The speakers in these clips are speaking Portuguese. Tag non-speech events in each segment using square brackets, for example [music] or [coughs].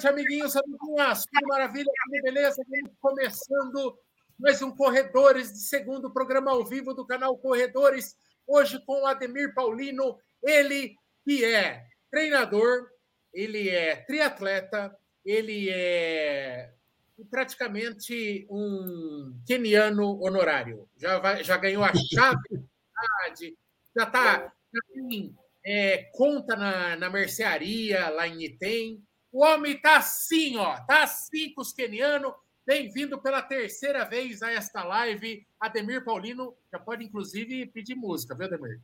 noite, amiguinhos, amiguinhas. Tudo maravilha, tudo beleza? Estamos começando mais um Corredores de segundo programa ao vivo do canal Corredores. Hoje com o Ademir Paulino, ele que é treinador, ele é triatleta, ele é praticamente um keniano honorário. Já, vai, já ganhou a chave, já está já tem é, conta na, na mercearia lá em Item. O homem está assim, ó, tá assim kenianos. Bem-vindo pela terceira vez a esta live. Ademir Paulino já pode, inclusive, pedir música, viu, Ademir?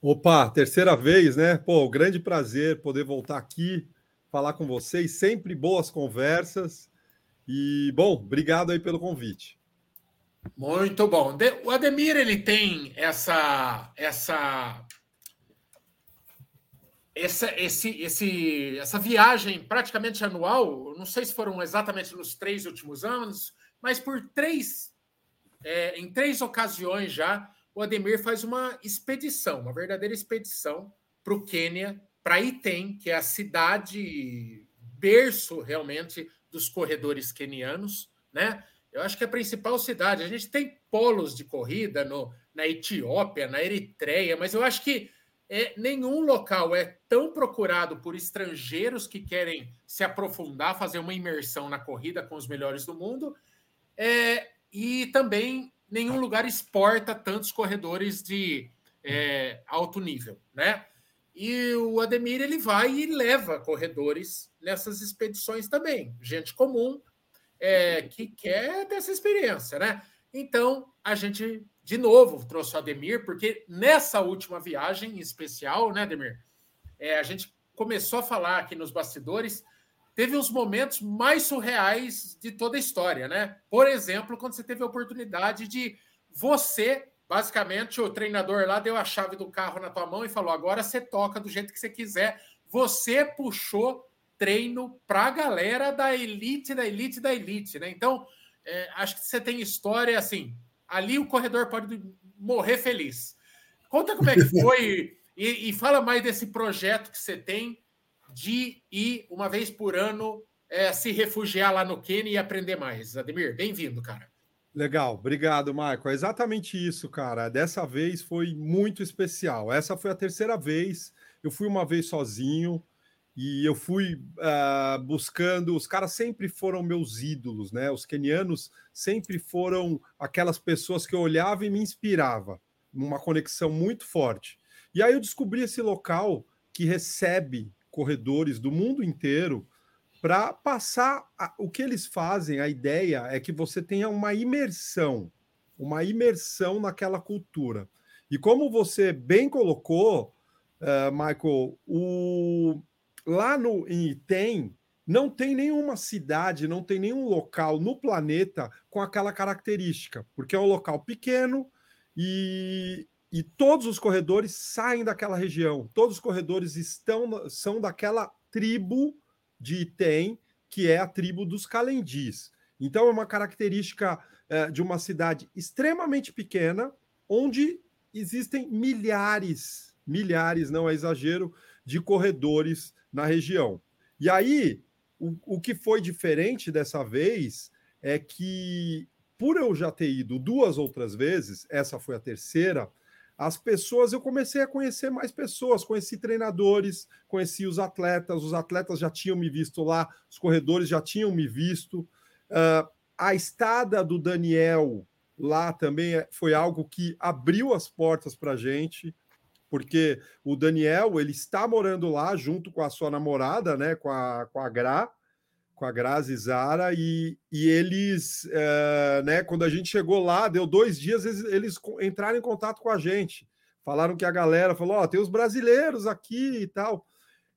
Opa, terceira vez, né? Pô, grande prazer poder voltar aqui, falar com vocês. Sempre boas conversas. E, bom, obrigado aí pelo convite. Muito bom. O Ademir, ele tem essa, essa essa, esse, esse, essa viagem praticamente anual, não sei se foram exatamente nos três últimos anos, mas por três, é, em três ocasiões já, o Ademir faz uma expedição, uma verdadeira expedição para o Quênia, para Item, que é a cidade berço realmente dos corredores quenianos, né? Eu acho que é a principal cidade. A gente tem polos de corrida no, na Etiópia, na Eritreia, mas eu acho que é, nenhum local é tão procurado por estrangeiros que querem se aprofundar, fazer uma imersão na corrida com os melhores do mundo, é, e também nenhum lugar exporta tantos corredores de é, alto nível, né? E o Ademir ele vai e leva corredores nessas expedições também, gente comum é, que quer ter essa experiência, né? Então a gente de novo trouxe o Ademir, porque nessa última viagem em especial, né, Ademir? É, a gente começou a falar aqui nos bastidores, teve os momentos mais surreais de toda a história, né? Por exemplo, quando você teve a oportunidade de você, basicamente, o treinador lá deu a chave do carro na tua mão e falou: agora você toca do jeito que você quiser. Você puxou treino para a galera da elite, da elite, da elite, né? Então, é, acho que você tem história assim ali o corredor pode morrer feliz. Conta como é que [laughs] foi e, e, fala mais desse projeto que você tem de ir uma vez por ano é, se refugiar lá no Quênia e aprender mais. Ademir, bem-vindo, cara. Legal, obrigado, Marco. É exatamente isso, cara. Dessa vez foi muito especial. Essa foi a terceira vez. Eu fui uma vez sozinho e eu fui uh, buscando. Os caras sempre foram meus ídolos, né? Os kenianos sempre foram aquelas pessoas que eu olhava e me inspirava, uma conexão muito forte. E aí eu descobri esse local que recebe corredores do mundo inteiro para passar a, o que eles fazem. A ideia é que você tenha uma imersão, uma imersão naquela cultura. E como você bem colocou, uh, Michael, o lá no em Item não tem nenhuma cidade, não tem nenhum local no planeta com aquela característica, porque é um local pequeno e, e todos os corredores saem daquela região, todos os corredores estão são daquela tribo de Item, que é a tribo dos Calendis. Então é uma característica é, de uma cidade extremamente pequena, onde existem milhares, milhares, não é exagero, de corredores na região. E aí, o, o que foi diferente dessa vez é que, por eu já ter ido duas outras vezes, essa foi a terceira, as pessoas, eu comecei a conhecer mais pessoas, conheci treinadores, conheci os atletas, os atletas já tinham me visto lá, os corredores já tinham me visto. Uh, a estada do Daniel lá também é, foi algo que abriu as portas para a gente porque o Daniel ele está morando lá junto com a sua namorada, né, com a, com a Gra, com a Grazi Zara, e, e eles, é, né, quando a gente chegou lá, deu dois dias, eles, eles entraram em contato com a gente, falaram que a galera falou: Ó, oh, tem os brasileiros aqui e tal.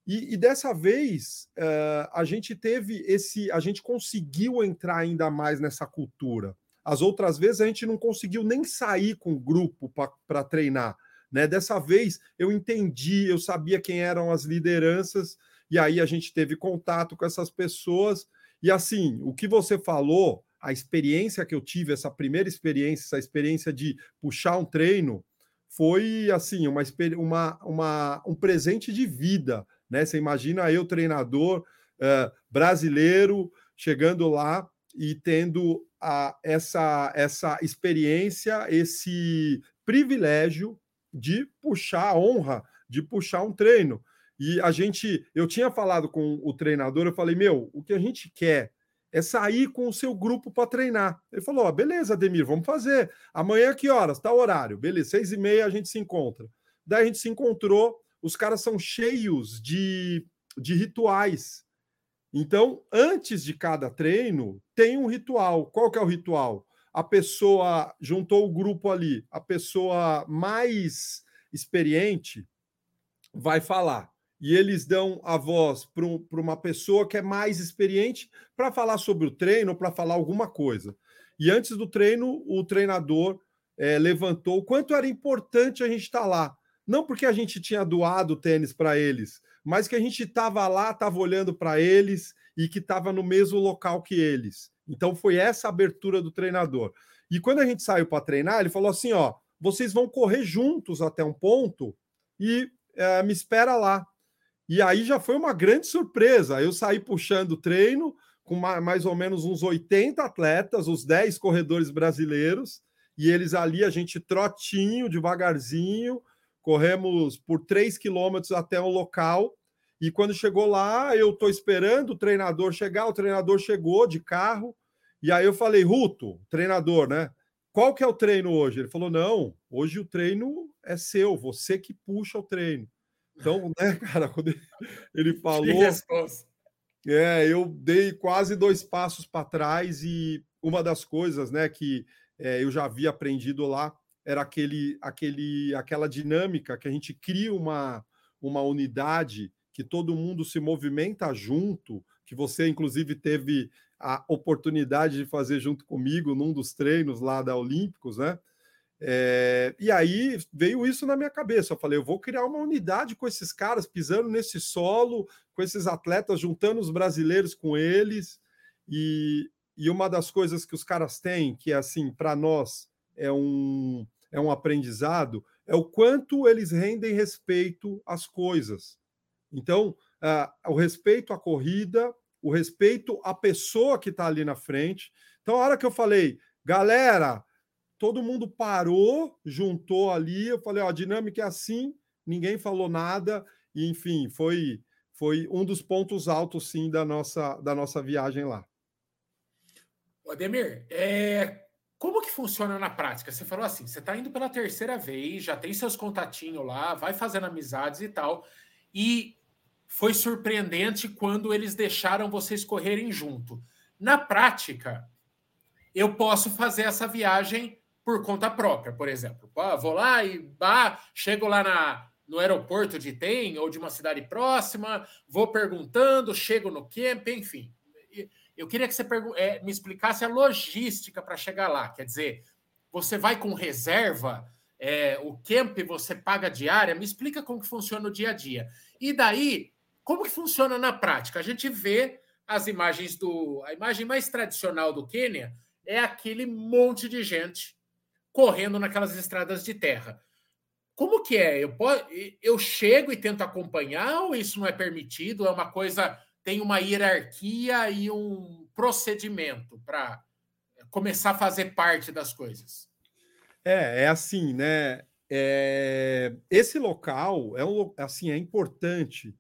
E, e dessa vez uh, a gente teve esse, a gente conseguiu entrar ainda mais nessa cultura. As outras vezes a gente não conseguiu nem sair com o grupo para treinar. Né? Dessa vez eu entendi, eu sabia quem eram as lideranças, e aí a gente teve contato com essas pessoas. E assim, o que você falou, a experiência que eu tive, essa primeira experiência, essa experiência de puxar um treino, foi assim, uma, uma, uma um presente de vida. Né? Você imagina eu, treinador, uh, brasileiro chegando lá e tendo a, essa, essa experiência, esse privilégio de puxar a honra, de puxar um treino. E a gente, eu tinha falado com o treinador, eu falei, meu, o que a gente quer é sair com o seu grupo para treinar. Ele falou: oh, beleza, Ademir, vamos fazer. Amanhã, que horas? Tá horário. Beleza, seis e meia a gente se encontra. Daí a gente se encontrou, os caras são cheios de, de rituais. Então, antes de cada treino, tem um ritual. Qual que é o ritual? A pessoa juntou o grupo ali, a pessoa mais experiente vai falar e eles dão a voz para uma pessoa que é mais experiente para falar sobre o treino, para falar alguma coisa. E antes do treino, o treinador é, levantou o quanto era importante a gente estar tá lá. Não porque a gente tinha doado tênis para eles, mas que a gente estava lá, estava olhando para eles e que estava no mesmo local que eles. Então foi essa abertura do treinador. E quando a gente saiu para treinar, ele falou assim: ó, vocês vão correr juntos até um ponto e é, me espera lá. E aí já foi uma grande surpresa. Eu saí puxando o treino com mais ou menos uns 80 atletas, os 10 corredores brasileiros, e eles ali, a gente trotinho, devagarzinho, corremos por 3 quilômetros até o local. E quando chegou lá, eu estou esperando o treinador chegar, o treinador chegou de carro, e aí eu falei, Ruto, treinador, né? Qual que é o treino hoje? Ele falou: não, hoje o treino é seu, você que puxa o treino. Então, né, [laughs] cara, quando ele falou. É, eu dei quase dois passos para trás e uma das coisas, né, que é, eu já havia aprendido lá era aquele, aquele, aquela dinâmica que a gente cria uma, uma unidade que todo mundo se movimenta junto, que você inclusive teve a oportunidade de fazer junto comigo num dos treinos lá da Olímpicos, né? É, e aí veio isso na minha cabeça. Eu falei, eu vou criar uma unidade com esses caras, pisando nesse solo, com esses atletas, juntando os brasileiros com eles. E, e uma das coisas que os caras têm, que é assim, para nós é um, é um aprendizado, é o quanto eles rendem respeito às coisas. Então, uh, o respeito à corrida, o respeito à pessoa que está ali na frente. Então, a hora que eu falei, galera, todo mundo parou, juntou ali. Eu falei, ó, a dinâmica é assim, ninguém falou nada, e enfim, foi foi um dos pontos altos, sim, da nossa, da nossa viagem lá. Ademir, é, como que funciona na prática? Você falou assim, você está indo pela terceira vez, já tem seus contatinhos lá, vai fazendo amizades e tal, e foi surpreendente quando eles deixaram vocês correrem junto. Na prática, eu posso fazer essa viagem por conta própria, por exemplo. Ah, vou lá e bah, chego lá na, no aeroporto de Tem ou de uma cidade próxima, vou perguntando, chego no camp, enfim. Eu queria que você é, me explicasse a logística para chegar lá. Quer dizer, você vai com reserva, é, o camp você paga diária, me explica como que funciona o dia a dia. E daí, como que funciona na prática? A gente vê as imagens do. A imagem mais tradicional do Quênia é aquele monte de gente correndo naquelas estradas de terra. Como que é? Eu, eu chego e tento acompanhar ou isso não é permitido? É uma coisa, tem uma hierarquia e um procedimento para começar a fazer parte das coisas? É, é assim, né? É, esse local é um assim é importante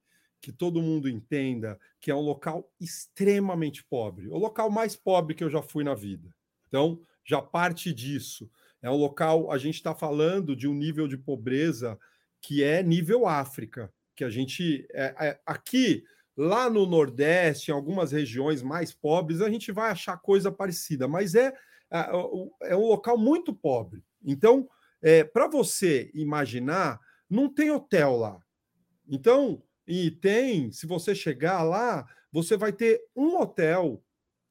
que todo mundo entenda que é um local extremamente pobre, o local mais pobre que eu já fui na vida. Então já parte disso. É um local, a gente está falando de um nível de pobreza que é nível África, que a gente é, é, aqui lá no Nordeste, em algumas regiões mais pobres, a gente vai achar coisa parecida, mas é, é, é um local muito pobre. Então, é, para você imaginar, não tem hotel lá. Então, e tem, se você chegar lá, você vai ter um hotel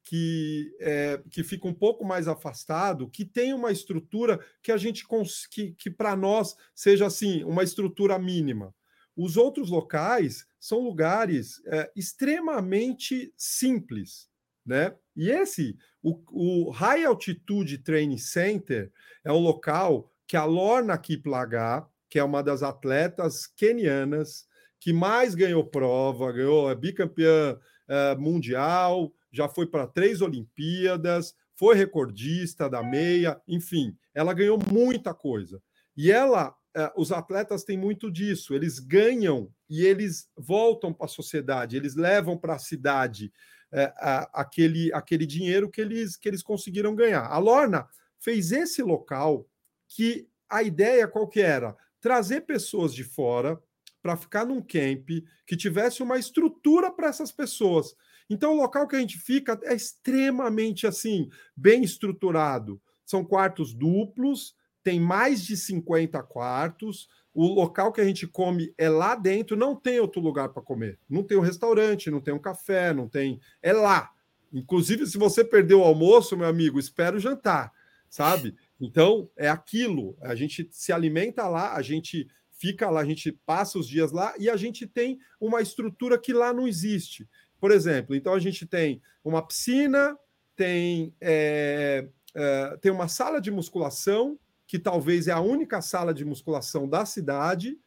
que, é, que fica um pouco mais afastado, que tem uma estrutura que a gente que, que para nós seja assim uma estrutura mínima. Os outros locais são lugares é, extremamente simples, né? E esse, o, o High Altitude Training Center, é um local que a Lorna Kiplagat, que é uma das atletas kenianas que mais ganhou prova, ganhou é bicampeã uh, mundial, já foi para três Olimpíadas, foi recordista da meia, enfim, ela ganhou muita coisa. E ela, uh, os atletas têm muito disso, eles ganham e eles voltam para a sociedade, eles levam para a cidade uh, aquele, aquele dinheiro que eles, que eles conseguiram ganhar. A Lorna fez esse local que a ideia qual que era? Trazer pessoas de fora para ficar num camp que tivesse uma estrutura para essas pessoas. Então, o local que a gente fica é extremamente assim, bem estruturado. São quartos duplos, tem mais de 50 quartos. O local que a gente come é lá dentro, não tem outro lugar para comer. Não tem um restaurante, não tem um café, não tem. É lá. Inclusive, se você perdeu o almoço, meu amigo, espera o jantar, sabe? Então, é aquilo. A gente se alimenta lá, a gente fica lá, a gente passa os dias lá e a gente tem uma estrutura que lá não existe. Por exemplo, então a gente tem uma piscina, tem, é, é, tem uma sala de musculação, que talvez é a única sala de musculação da cidade,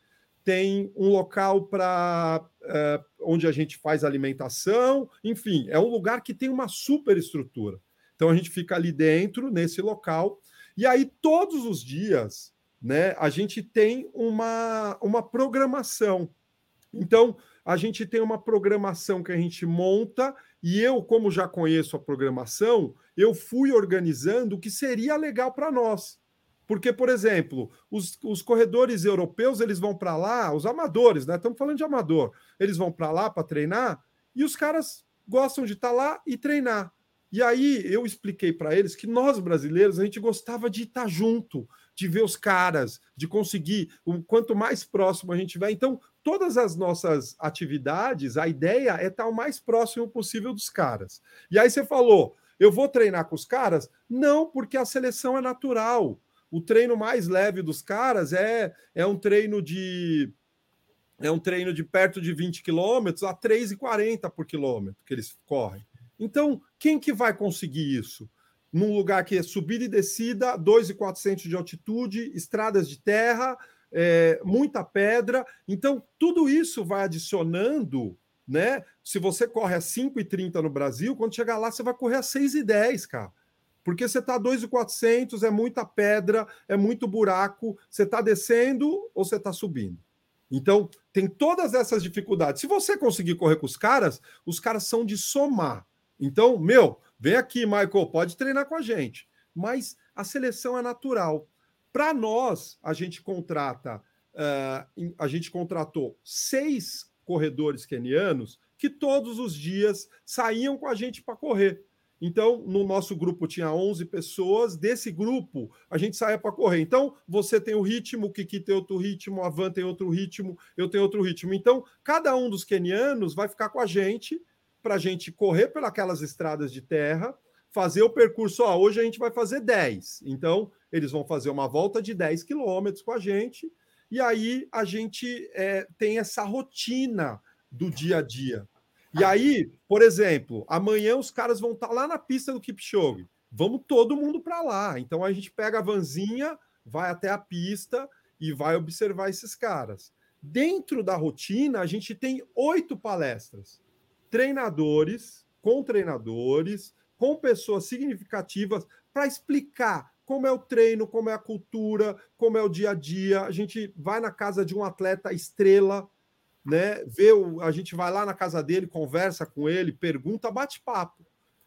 tem um local para é, onde a gente faz alimentação, enfim, é um lugar que tem uma super estrutura. Então a gente fica ali dentro, nesse local, e aí todos os dias né, a gente tem uma, uma programação. Então, a gente tem uma programação que a gente monta, e eu, como já conheço a programação, eu fui organizando o que seria legal para nós. Porque, por exemplo, os, os corredores europeus eles vão para lá, os amadores, né? Estamos falando de amador, eles vão para lá para treinar e os caras gostam de estar tá lá e treinar. E aí eu expliquei para eles que nós brasileiros a gente gostava de estar tá junto, de ver os caras, de conseguir, o quanto mais próximo a gente vai. Então, todas as nossas atividades, a ideia é estar o mais próximo possível dos caras. E aí você falou, eu vou treinar com os caras? Não, porque a seleção é natural. O treino mais leve dos caras é, é um treino de é um treino de perto de 20 quilômetros a 3,40 por quilômetro que eles correm. Então, quem que vai conseguir isso? Num lugar que é subida e descida, 2,400 de altitude, estradas de terra, é, muita pedra. Então, tudo isso vai adicionando, né? Se você corre a 5,30 no Brasil, quando chegar lá, você vai correr a 6,10, cara. Porque você está a 2,400, é muita pedra, é muito buraco, você está descendo ou você está subindo. Então, tem todas essas dificuldades. Se você conseguir correr com os caras, os caras são de somar. Então, meu, vem aqui, Michael, pode treinar com a gente. Mas a seleção é natural. Para nós, a gente contrata, uh, a gente contratou seis corredores kenianos que todos os dias saíam com a gente para correr. Então, no nosso grupo tinha 11 pessoas, desse grupo a gente saía para correr. Então, você tem o ritmo, o Kiki tem outro ritmo, a Van tem outro ritmo, eu tenho outro ritmo. Então, cada um dos quenianos vai ficar com a gente para a gente correr pelas estradas de terra, fazer o percurso. Ó, hoje a gente vai fazer 10. Então, eles vão fazer uma volta de 10 quilômetros com a gente, e aí a gente é, tem essa rotina do dia a dia. E aí, por exemplo, amanhã os caras vão estar tá lá na pista do Kipchoge. Vamos todo mundo para lá. Então a gente pega a vanzinha, vai até a pista e vai observar esses caras. Dentro da rotina, a gente tem oito palestras. Treinadores, com treinadores, com pessoas significativas, para explicar como é o treino, como é a cultura, como é o dia a dia. A gente vai na casa de um atleta estrela, né? Vê o, a gente vai lá na casa dele, conversa com ele, pergunta, bate papo.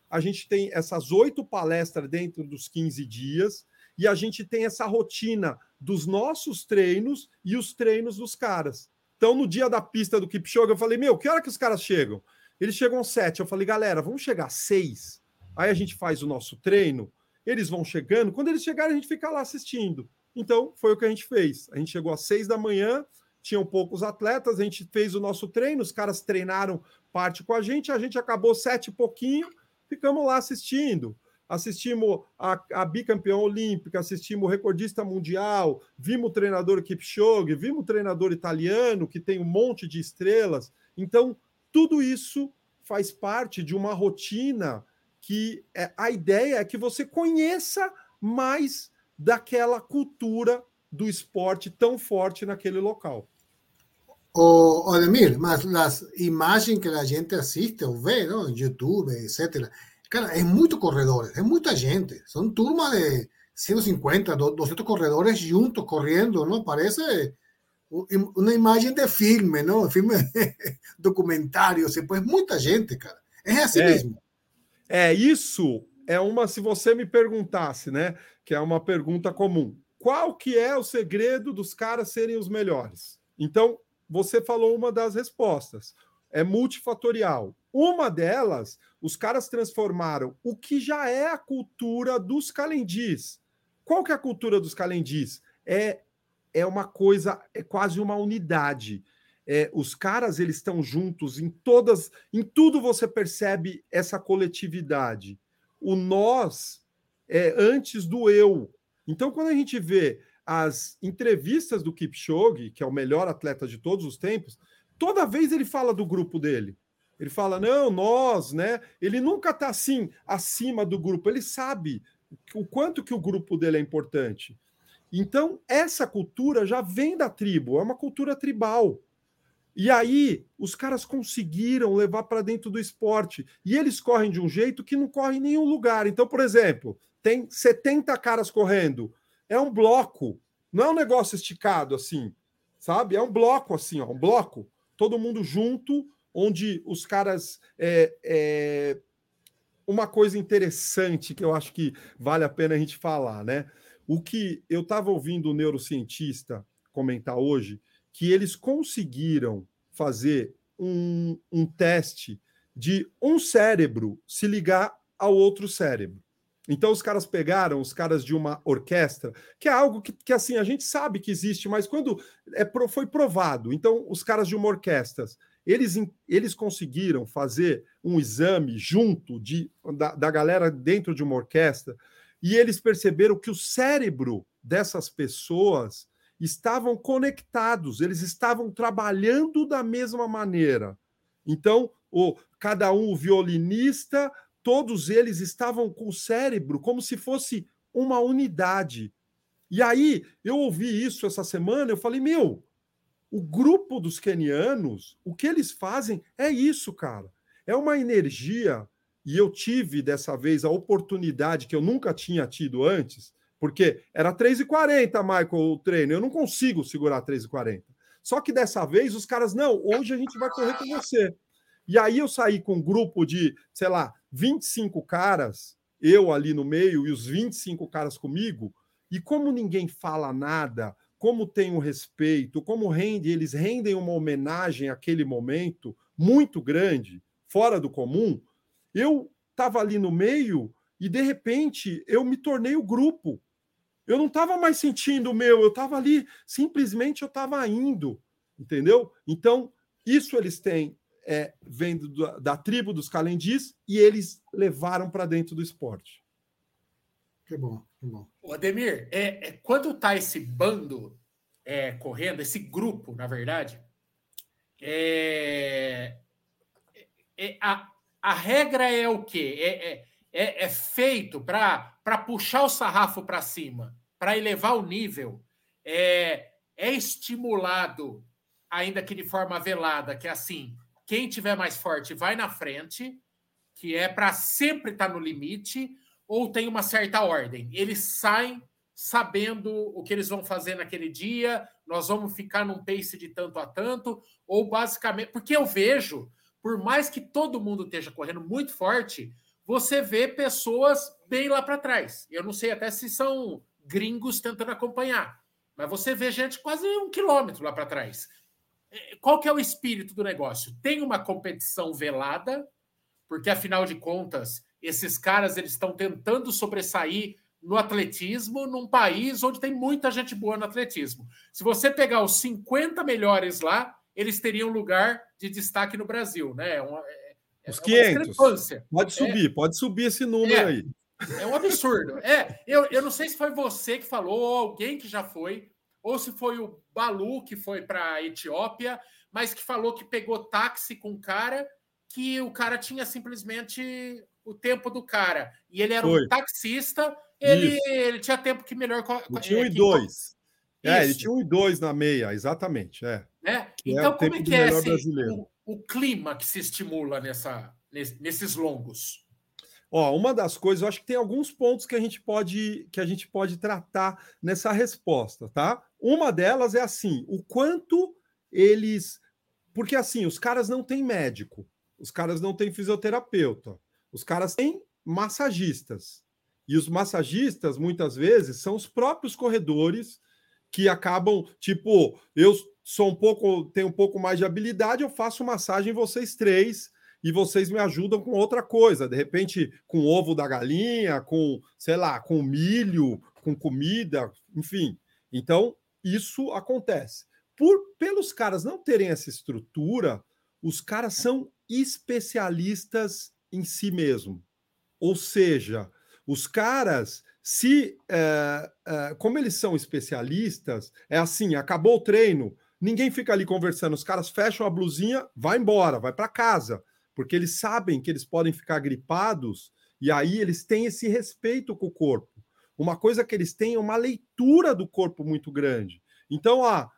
A gente tem essas oito palestras dentro dos 15 dias e a gente tem essa rotina dos nossos treinos e os treinos dos caras. Então, no dia da pista do Kipchoge, eu falei, meu, que hora que os caras chegam? Eles chegam sete. Eu falei, galera, vamos chegar seis. Aí a gente faz o nosso treino eles vão chegando, quando eles chegarem, a gente fica lá assistindo. Então, foi o que a gente fez. A gente chegou às seis da manhã, tinham poucos atletas, a gente fez o nosso treino, os caras treinaram parte com a gente, a gente acabou sete e pouquinho, ficamos lá assistindo. Assistimos a, a bicampeã olímpica, assistimos o recordista mundial, vimos o treinador Kipchoge, vimos o treinador italiano, que tem um monte de estrelas. Então, tudo isso faz parte de uma rotina que é, a ideia é que você conheça mais daquela cultura do esporte tão forte naquele local. O, Odemir, mas las imágenes que la gente asiste o ve, ¿no? YouTube, etcétera. Cara, es muchos corredores, es mucha gente. Son turmas de 150, 200 corredores juntos corriendo, ¿no? Parece una imagen de filme, ¿no? Filme [laughs] documentário, você põe muita gente, cara. É assim é, mesmo. É, isso é uma, se você me perguntasse, né? Que é uma pergunta comum. Qual que é o segredo dos caras serem os melhores? Então, você falou uma das respostas. É multifatorial. Uma delas, os caras transformaram o que já é a cultura dos calendis. Qual que é a cultura dos calendis? É, é uma coisa, é quase uma unidade. É, os caras eles estão juntos em todas, em tudo você percebe essa coletividade. O nós é antes do eu. Então, quando a gente vê as entrevistas do Kipchoge, que é o melhor atleta de todos os tempos, toda vez ele fala do grupo dele. Ele fala, não, nós, né? Ele nunca está assim, acima do grupo. Ele sabe o quanto que o grupo dele é importante. Então, essa cultura já vem da tribo, é uma cultura tribal. E aí, os caras conseguiram levar para dentro do esporte. E eles correm de um jeito que não corre em nenhum lugar. Então, por exemplo, tem 70 caras correndo é um bloco, não é um negócio esticado assim, sabe? É um bloco assim, ó, um bloco, todo mundo junto, onde os caras. É, é... Uma coisa interessante que eu acho que vale a pena a gente falar, né? O que eu estava ouvindo o neurocientista comentar hoje, que eles conseguiram fazer um, um teste de um cérebro se ligar ao outro cérebro. Então os caras pegaram os caras de uma orquestra, que é algo que, que assim a gente sabe que existe, mas quando é, foi provado, então os caras de uma orquestra, eles, eles conseguiram fazer um exame junto de, da, da galera dentro de uma orquestra e eles perceberam que o cérebro dessas pessoas estavam conectados, eles estavam trabalhando da mesma maneira. Então, o, cada um, o violinista, todos eles estavam com o cérebro como se fosse uma unidade. E aí, eu ouvi isso essa semana, eu falei, meu, o grupo dos kenianos, o que eles fazem é isso, cara. É uma energia, e eu tive dessa vez a oportunidade que eu nunca tinha tido antes, porque era 3h40, Michael, o treino, eu não consigo segurar 3h40. Só que dessa vez os caras, não, hoje a gente vai correr com você. E aí eu saí com um grupo de, sei lá, 25 caras, eu ali no meio e os 25 caras comigo, e como ninguém fala nada, como tem o um respeito, como rende, eles rendem uma homenagem àquele momento muito grande, fora do comum, eu estava ali no meio e de repente eu me tornei o grupo. Eu não estava mais sentindo o meu, eu estava ali, simplesmente eu estava indo, entendeu? Então, isso eles têm é, vem da, da tribo dos calendis e eles levaram para dentro do esporte. Que bom, que bom. O Ademir, é, é, quando tá esse bando é, correndo, esse grupo, na verdade, é, é a, a regra é o quê? É, é, é, é feito para puxar o sarrafo para cima, para elevar o nível. É, é estimulado, ainda que de forma velada, que é assim, quem tiver mais forte vai na frente, que é para sempre estar tá no limite, ou tem uma certa ordem. Eles saem sabendo o que eles vão fazer naquele dia, nós vamos ficar num pace de tanto a tanto, ou basicamente. Porque eu vejo, por mais que todo mundo esteja correndo muito forte, você vê pessoas bem lá para trás. Eu não sei até se são gringos tentando acompanhar, mas você vê gente quase um quilômetro lá para trás qual que é o espírito do negócio? Tem uma competição velada, porque afinal de contas, esses caras eles estão tentando sobressair no atletismo num país onde tem muita gente boa no atletismo. Se você pegar os 50 melhores lá, eles teriam lugar de destaque no Brasil, né? É uma, é, é os 500. Pode subir, é, pode subir esse número é, aí. É um absurdo. É, eu, eu não sei se foi você que falou ou alguém que já foi, ou se foi o Balu que foi para a Etiópia, mas que falou que pegou táxi com o cara, que o cara tinha simplesmente o tempo do cara. E ele era foi. um taxista, ele, ele tinha tempo que melhor. tinha um e dois. É, ele tinha um e dois na meia, exatamente. É. é? Então, é como é que é esse, o, o, clima que se estimula nessa, nesses longos? Ó, uma das coisas, eu acho que tem alguns pontos que a gente pode que a gente pode tratar nessa resposta, tá? Uma delas é assim, o quanto eles porque assim, os caras não têm médico, os caras não têm fisioterapeuta, os caras têm massagistas. E os massagistas, muitas vezes, são os próprios corredores que acabam, tipo, eu sou um pouco, tenho um pouco mais de habilidade, eu faço massagem vocês três e vocês me ajudam com outra coisa, de repente com ovo da galinha, com, sei lá, com milho, com comida, enfim. Então, isso acontece. Por pelos caras não terem essa estrutura, os caras são especialistas em si mesmo. Ou seja, os caras se, é, é, como eles são especialistas, é assim: acabou o treino, ninguém fica ali conversando, os caras fecham a blusinha, vai embora, vai para casa, porque eles sabem que eles podem ficar gripados e aí eles têm esse respeito com o corpo. Uma coisa que eles têm é uma leitura do corpo muito grande. Então, ah,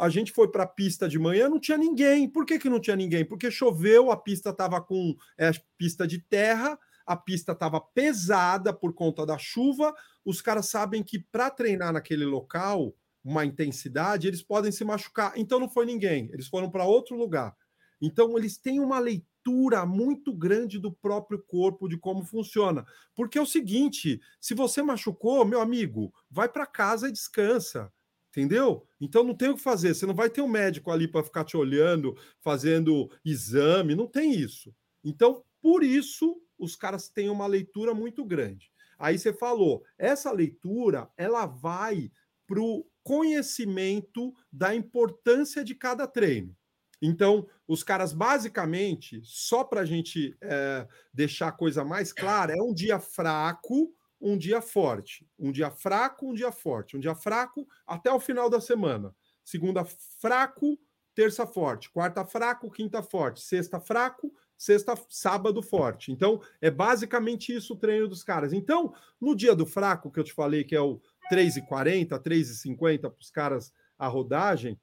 a gente foi para a pista de manhã, não tinha ninguém. Por que, que não tinha ninguém? Porque choveu, a pista estava com é, pista de terra, a pista estava pesada por conta da chuva. Os caras sabem que para treinar naquele local, uma intensidade, eles podem se machucar. Então não foi ninguém, eles foram para outro lugar. Então eles têm uma leitura muito grande do próprio corpo, de como funciona. Porque é o seguinte: se você machucou, meu amigo, vai para casa e descansa. Entendeu? Então não tem o que fazer. Você não vai ter um médico ali para ficar te olhando, fazendo exame, não tem isso. Então, por isso, os caras têm uma leitura muito grande. Aí você falou, essa leitura ela vai para o conhecimento da importância de cada treino. Então, os caras basicamente, só para a gente é, deixar a coisa mais clara, é um dia fraco, um dia forte, um dia fraco, um dia forte, um dia fraco até o final da semana. Segunda fraco, terça forte, quarta fraco, quinta forte, sexta fraco, sexta, sábado forte. Então, é basicamente isso o treino dos caras. Então, no dia do fraco, que eu te falei que é o 3,40, 3,50 para os caras a rodagem,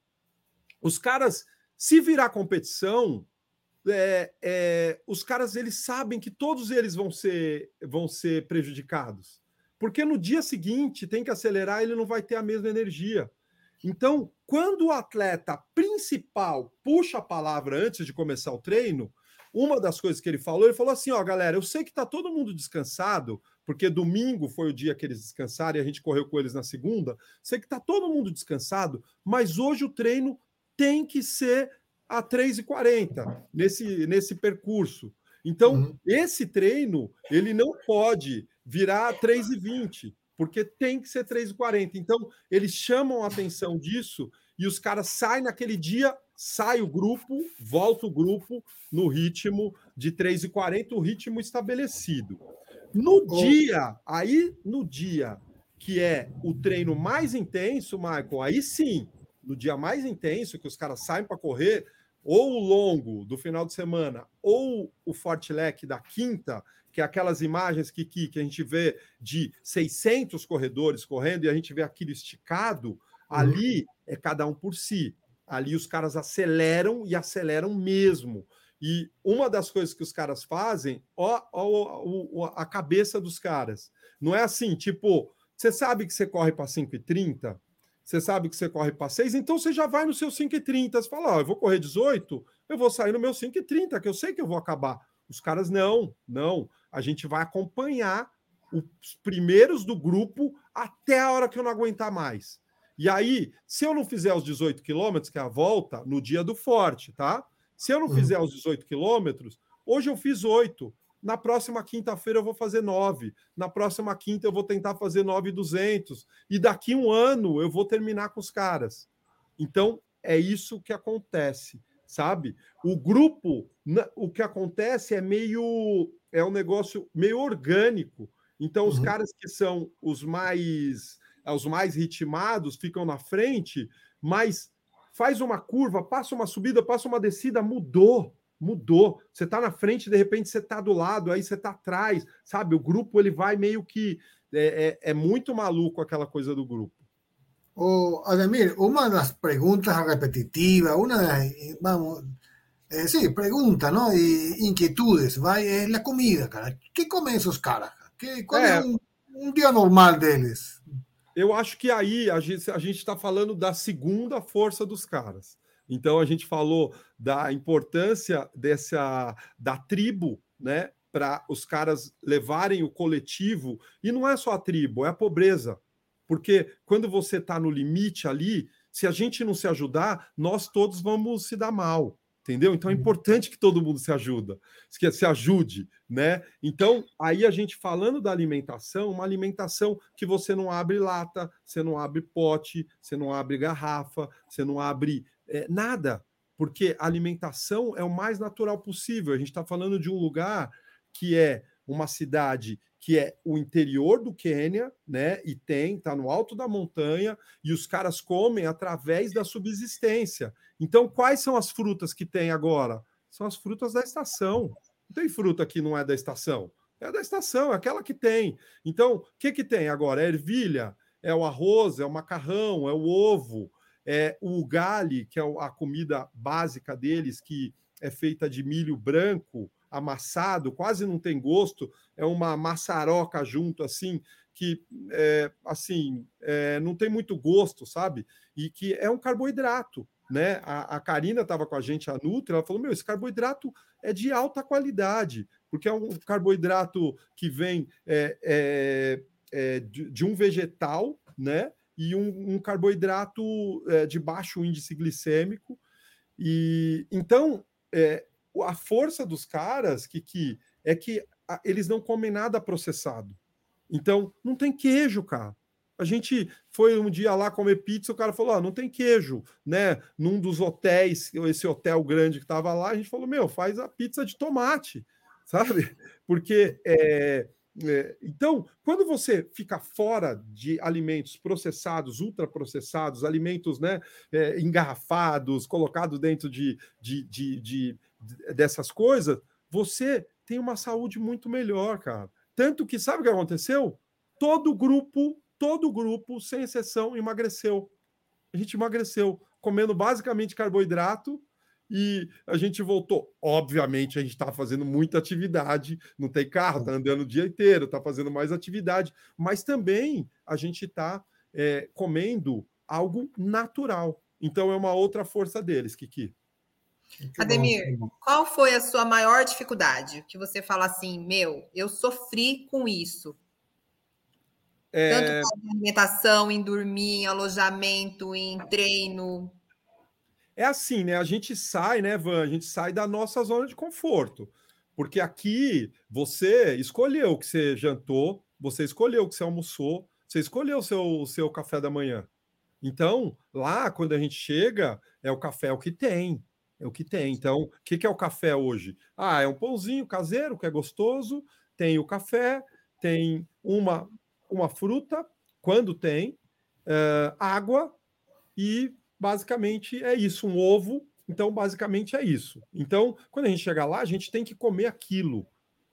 os caras, se virar competição, é, é, os caras eles sabem que todos eles vão ser, vão ser prejudicados. Porque no dia seguinte tem que acelerar, ele não vai ter a mesma energia. Então, quando o atleta principal puxa a palavra antes de começar o treino, uma das coisas que ele falou, ele falou assim: ó, galera, eu sei que está todo mundo descansado, porque domingo foi o dia que eles descansaram e a gente correu com eles na segunda. Sei que está todo mundo descansado, mas hoje o treino tem que ser a 3h40 nesse, nesse percurso. Então, uhum. esse treino, ele não pode virar 3h20, porque tem que ser 3h40. Então, eles chamam a atenção disso e os caras saem naquele dia sai o grupo, volta o grupo no ritmo de 3,40, o ritmo estabelecido. No dia, aí no dia que é o treino mais intenso, Michael, aí sim, no dia mais intenso, que os caras saem para correr, ou o longo do final de semana, ou o forte leque da quinta, que é aquelas imagens que, que, que a gente vê de 600 corredores correndo e a gente vê aquilo esticado, uhum. ali é cada um por si. Ali os caras aceleram e aceleram mesmo. E uma das coisas que os caras fazem, ó, ó, ó, a cabeça dos caras. Não é assim, tipo, você sabe que você corre para 5,30, você sabe que você corre para 6, então você já vai no seu 5,30. Você fala, ó, eu vou correr 18, eu vou sair no meu 5,30, que eu sei que eu vou acabar. Os caras, não, não. A gente vai acompanhar os primeiros do grupo até a hora que eu não aguentar mais. E aí, se eu não fizer os 18 quilômetros, que é a volta, no dia do forte, tá? Se eu não uhum. fizer os 18 quilômetros, hoje eu fiz 8. Na próxima quinta-feira eu vou fazer 9. Na próxima quinta eu vou tentar fazer 9,200. E daqui um ano eu vou terminar com os caras. Então, é isso que acontece, sabe? O grupo, o que acontece é meio. É um negócio meio orgânico. Então, os uhum. caras que são os mais os mais ritmados ficam na frente, mas faz uma curva, passa uma subida, passa uma descida, mudou, mudou. Você está na frente, de repente você está do lado, aí você está atrás, sabe? O grupo ele vai meio que é, é, é, muito maluco aquela coisa do grupo. Oh, Ademir, una de las preguntas repetitivas, una de las, vamos, eh, sí, pregunta, ¿no? Y inquietudes, va, es la comida, cara. ¿Qué comen esos caras? ¿Qué, qual é, é um, um, dia normal deles? Eu acho que aí a gente está falando da segunda força dos caras. Então a gente falou da importância dessa da tribo, né? Para os caras levarem o coletivo, e não é só a tribo, é a pobreza. Porque quando você está no limite ali, se a gente não se ajudar, nós todos vamos se dar mal entendeu? Então é uhum. importante que todo mundo se ajuda, que se ajude, né? Então, aí a gente falando da alimentação, uma alimentação que você não abre lata, você não abre pote, você não abre garrafa, você não abre é, nada, porque a alimentação é o mais natural possível. A gente está falando de um lugar que é uma cidade que é o interior do Quênia, né? E tem, tá no alto da montanha, e os caras comem através da subsistência. Então, quais são as frutas que tem agora? São as frutas da estação. Não tem fruta que não é da estação. É da estação, é aquela que tem. Então, o que, que tem agora? É ervilha, é o arroz, é o macarrão, é o ovo, é o gale, que é a comida básica deles, que é feita de milho branco, amassado, quase não tem gosto, é uma maçaroca junto assim, que é, assim é, não tem muito gosto, sabe? E que é um carboidrato. Né? A, a Karina estava com a gente, a Nutri, ela falou: meu, esse carboidrato é de alta qualidade, porque é um carboidrato que vem é, é, é de, de, um vegetal, né? E um, um carboidrato é, de baixo índice glicêmico. E então é, a força dos caras que, que é que eles não comem nada processado. Então, não tem queijo, cara. A gente foi um dia lá comer pizza, o cara falou: ah, não tem queijo, né? Num dos hotéis, esse hotel grande que estava lá, a gente falou: meu, faz a pizza de tomate, [laughs] sabe? Porque é, é, então, quando você fica fora de alimentos processados, ultraprocessados, alimentos né, é, engarrafados, colocados dentro de, de, de, de dessas coisas, você tem uma saúde muito melhor, cara. Tanto que, sabe o que aconteceu? Todo grupo, todo grupo, sem exceção, emagreceu. A gente emagreceu, comendo basicamente carboidrato, e a gente voltou. Obviamente, a gente está fazendo muita atividade, não tem carro, está andando o dia inteiro, está fazendo mais atividade, mas também a gente está é, comendo algo natural. Então é uma outra força deles, Kiki. Muito Ademir, bom. qual foi a sua maior dificuldade? Que você fala assim, meu, eu sofri com isso. É... Tanto em alimentação, em dormir, em alojamento, em treino. É assim, né? A gente sai, né, Van? A gente sai da nossa zona de conforto. Porque aqui você escolheu o que você jantou, você escolheu o que você almoçou, você escolheu o seu, o seu café da manhã. Então, lá, quando a gente chega, é o café o que tem. É o que tem. Então, o que, que é o café hoje? Ah, é um pãozinho caseiro que é gostoso, tem o café, tem uma, uma fruta, quando tem, uh, água e basicamente é isso, um ovo. Então, basicamente é isso. Então, quando a gente chegar lá, a gente tem que comer aquilo,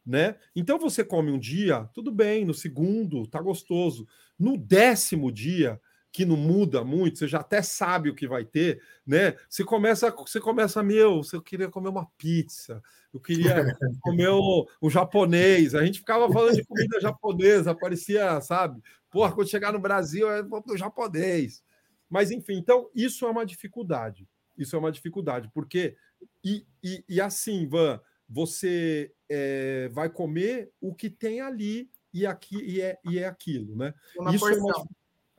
né? Então, você come um dia, tudo bem, no segundo, tá gostoso. No décimo dia, que não muda muito, você já até sabe o que vai ter, né? Você começa, você começa, meu, eu queria comer uma pizza, eu queria [laughs] comer um, um, japonês, a gente ficava falando de comida japonesa, parecia, sabe? Porra, quando chegar no Brasil, é o japonês. Mas, enfim, então, isso é uma dificuldade. Isso é uma dificuldade, porque. E, e, e assim, Van, você é, vai comer o que tem ali e aqui e é, e é aquilo, né? Uma isso porção. É uma,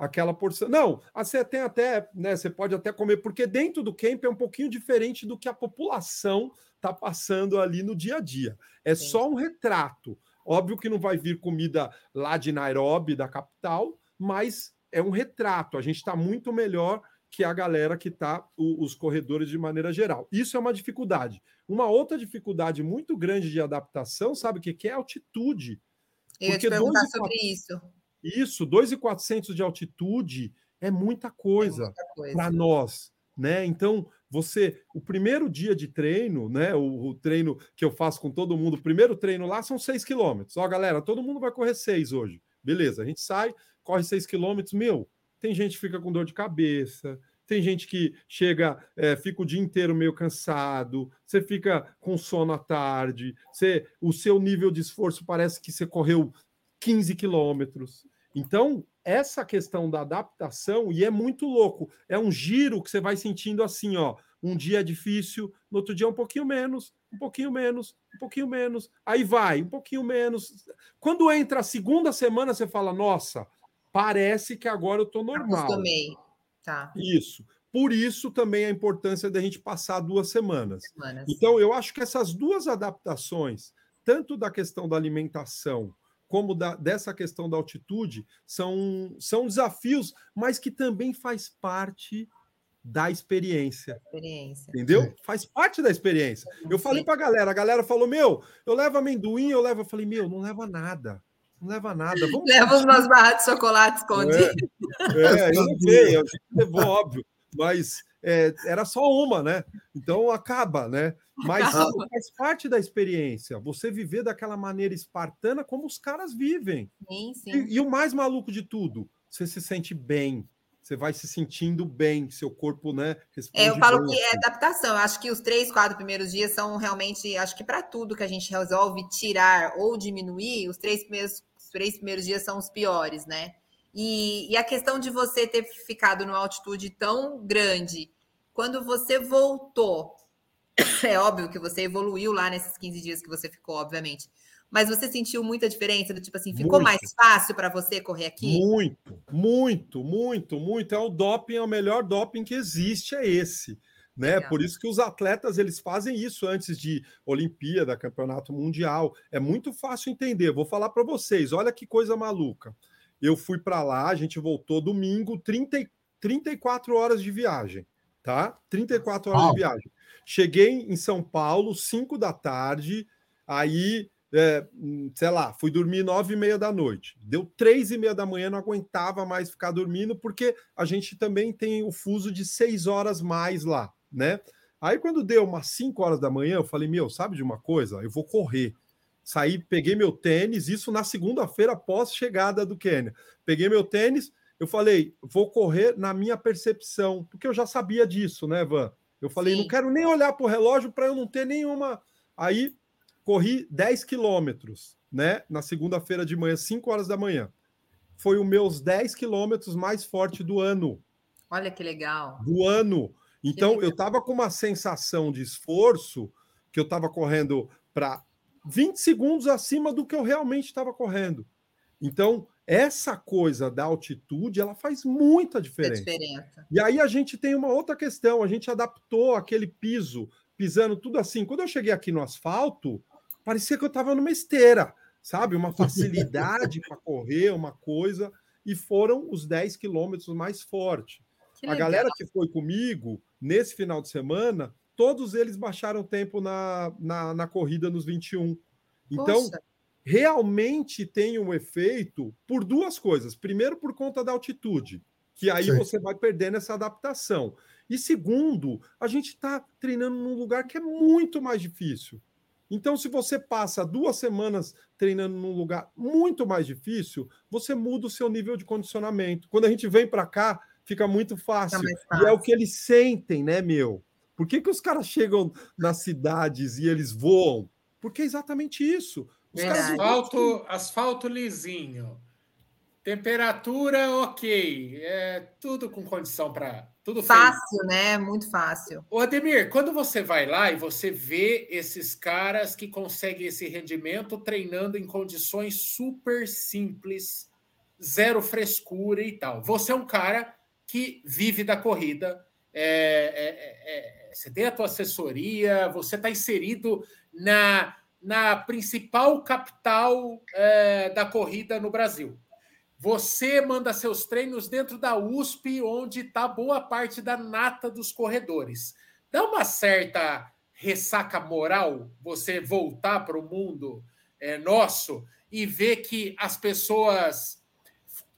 aquela porção. Não, você tem até, né? Você pode até comer, porque dentro do camp é um pouquinho diferente do que a população está passando ali no dia a dia. É Sim. só um retrato. Óbvio que não vai vir comida lá de Nairobi, da capital, mas é um retrato. A gente está muito melhor que a galera que está, os corredores de maneira geral. Isso é uma dificuldade. Uma outra dificuldade muito grande de adaptação, sabe o que, que é? Altitude. Eu ia te perguntar sobre isso. Isso, 2,400 de altitude é muita coisa, é coisa. para nós. Né? Então, você, o primeiro dia de treino, né? O, o, treino que eu faço com todo mundo, o primeiro treino lá são 6 quilômetros. Ó, galera, todo mundo vai correr 6 hoje. Beleza, a gente sai, corre 6 quilômetros, meu, tem gente que fica com dor de cabeça, tem gente que chega, é, fica o dia inteiro meio cansado, você fica com sono à tarde, você, o seu nível de esforço parece que você correu 15 quilômetros. Então, essa questão da adaptação, e é muito louco, é um giro que você vai sentindo assim, ó. Um dia é difícil, no outro dia é um pouquinho menos, um pouquinho menos, um pouquinho menos, aí vai, um pouquinho menos. Quando entra a segunda semana, você fala, nossa, parece que agora eu tô normal. Acostumei. Tá. Isso. Por isso também a importância da gente passar duas semanas. semanas. Então, eu acho que essas duas adaptações, tanto da questão da alimentação como da, dessa questão da altitude, são, são desafios, mas que também faz parte da experiência. experiência. Entendeu? Sim. Faz parte da experiência. Eu falei para a galera, a galera falou: Meu, eu levo amendoim, eu levo. Eu falei: Meu, não leva nada. Não leva nada. Vamos [laughs] leva umas barras de chocolate escondidas. É, é, eu não sei, eu levou, óbvio, mas é, era só uma, né? Então acaba, né? Mas acaba. faz parte da experiência. Você viver daquela maneira espartana como os caras vivem. Sim, sim. E, e o mais maluco de tudo, você se sente bem, você vai se sentindo bem, seu corpo, né? É, eu falo que é assim. adaptação. Eu acho que os três, quatro primeiros dias são realmente, acho que para tudo que a gente resolve tirar ou diminuir, os três primeiros três primeiros dias são os piores, né? E, e, a questão de você ter ficado numa altitude tão grande, quando você voltou, [coughs] é óbvio que você evoluiu lá nesses 15 dias que você ficou, obviamente. Mas você sentiu muita diferença do tipo assim, ficou muito. mais fácil para você correr aqui? Muito, muito, muito, muito. É o doping, é o melhor doping que existe, é esse né? Legal. Por isso que os atletas eles fazem isso antes de Olimpíada, Campeonato Mundial. É muito fácil entender. Vou falar para vocês. Olha que coisa maluca. Eu fui para lá, a gente voltou domingo, 30, 34 horas de viagem, tá? 34 horas de viagem. Cheguei em São Paulo, 5 da tarde, aí, é, sei lá, fui dormir nove e meia da noite. Deu três e meia da manhã, não aguentava mais ficar dormindo, porque a gente também tem o fuso de seis horas mais lá né? Aí quando deu umas 5 horas da manhã, eu falei, meu, sabe de uma coisa? Eu vou correr. Saí, peguei meu tênis, isso na segunda-feira após chegada do Quênia. Peguei meu tênis, eu falei, vou correr na minha percepção, porque eu já sabia disso, né, Van? Eu falei, Sim. não quero nem olhar para o relógio para eu não ter nenhuma. Aí corri 10 quilômetros, né? Na segunda-feira de manhã, 5 horas da manhã. Foi os meus 10 quilômetros mais forte do ano. Olha que legal. Do ano. Então, eu estava com uma sensação de esforço que eu estava correndo para 20 segundos acima do que eu realmente estava correndo. Então, essa coisa da altitude, ela faz muita diferença. diferença. E aí a gente tem uma outra questão, a gente adaptou aquele piso, pisando tudo assim. Quando eu cheguei aqui no asfalto, parecia que eu estava numa esteira, sabe? Uma facilidade [laughs] para correr, uma coisa, e foram os 10 quilômetros mais fortes. a galera que foi comigo, nesse final de semana, todos eles baixaram tempo na, na, na corrida nos 21. Então, Poxa. realmente tem um efeito por duas coisas. Primeiro, por conta da altitude, que aí Sim. você vai perdendo essa adaptação. E segundo, a gente está treinando num lugar que é muito mais difícil. Então, se você passa duas semanas treinando num lugar muito mais difícil, você muda o seu nível de condicionamento. Quando a gente vem para cá, fica muito fácil. fácil. E é o que eles sentem, né, meu? Por que, que os caras chegam nas cidades e eles voam? Porque é exatamente isso. Os asfalto, asfalto lisinho. Temperatura ok. É tudo com condição para. Tudo fácil, feito. né? Muito fácil. O Ademir, quando você vai lá e você vê esses caras que conseguem esse rendimento treinando em condições super simples, zero frescura e tal. Você é um cara que vive da corrida. É, é, é, é, você tem a tua assessoria, você está inserido na, na principal capital é, da corrida no Brasil. Você manda seus treinos dentro da USP, onde está boa parte da nata dos corredores. Dá uma certa ressaca moral você voltar para o mundo é, nosso e ver que as pessoas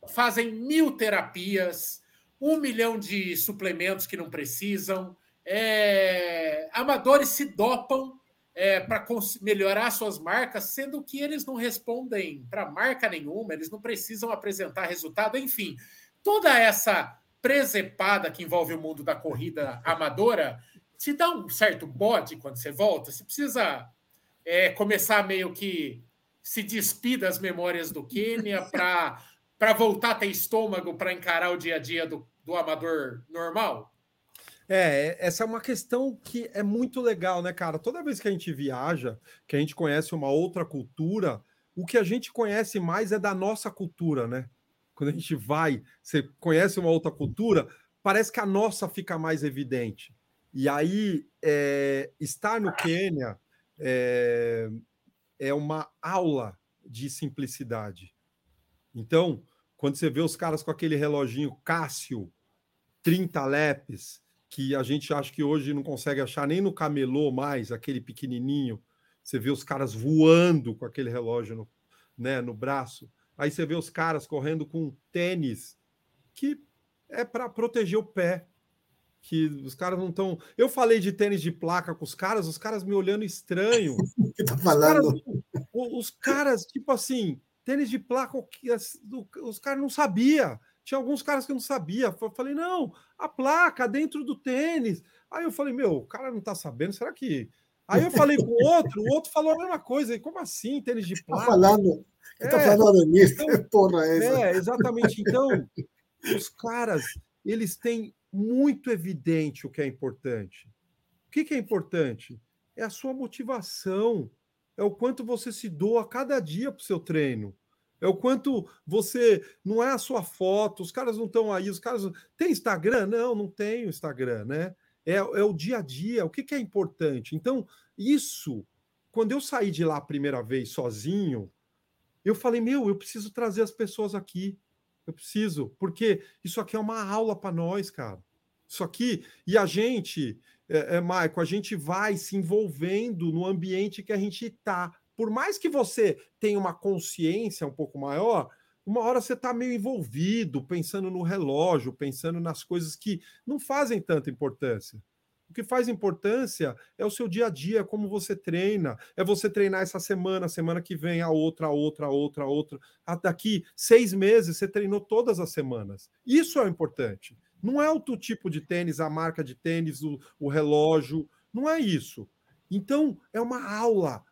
fazem mil terapias, um milhão de suplementos que não precisam, é, amadores se dopam é, para melhorar suas marcas, sendo que eles não respondem para marca nenhuma, eles não precisam apresentar resultado, enfim. toda essa presepada que envolve o mundo da corrida amadora te dá um certo bode quando você volta? Você precisa é, começar meio que se despir das memórias do Quênia [laughs] para voltar a ter estômago para encarar o dia a dia do, do amador normal? É, essa é uma questão que é muito legal, né, cara? Toda vez que a gente viaja, que a gente conhece uma outra cultura, o que a gente conhece mais é da nossa cultura, né? Quando a gente vai, você conhece uma outra cultura, parece que a nossa fica mais evidente. E aí, é, estar no Quênia é, é uma aula de simplicidade. Então, quando você vê os caras com aquele reloginho Cássio, 30 lepes, que a gente acha que hoje não consegue achar nem no camelô mais, aquele pequenininho, você vê os caras voando com aquele relógio no, né, no braço. Aí você vê os caras correndo com tênis, que é para proteger o pé que os caras não estão. Eu falei de tênis de placa com os caras, os caras me olhando estranho. [laughs] que tá falando? Os caras, os caras, tipo assim, tênis de placa, os caras não sabia. Tinha alguns caras que não sabia. Eu falei, não, a placa dentro do tênis. Aí eu falei, meu, o cara não tá sabendo, será que. Aí eu falei com o outro, o outro falou a mesma coisa. E como assim, tênis de tá placa? Tá falando, é, tá falando nisso, então, [laughs] porra, é essa. É, exatamente. Então, os caras, eles têm muito evidente o que é importante. O que, que é importante? É a sua motivação, é o quanto você se doa cada dia para o seu treino. É o quanto você. Não é a sua foto, os caras não estão aí, os caras. Tem Instagram? Não, não tem Instagram, né? É, é o dia a dia, o que, que é importante. Então, isso, quando eu saí de lá a primeira vez sozinho, eu falei: meu, eu preciso trazer as pessoas aqui. Eu preciso, porque isso aqui é uma aula para nós, cara. Isso aqui, e a gente, é, é, Maico, a gente vai se envolvendo no ambiente que a gente está. Por mais que você tenha uma consciência um pouco maior, uma hora você está meio envolvido, pensando no relógio, pensando nas coisas que não fazem tanta importância. O que faz importância é o seu dia a dia, como você treina. É você treinar essa semana, semana que vem, a outra, a outra, a outra, a outra. Daqui seis meses você treinou todas as semanas. Isso é o importante. Não é o tipo de tênis, a marca de tênis, o, o relógio. Não é isso. Então, é uma aula.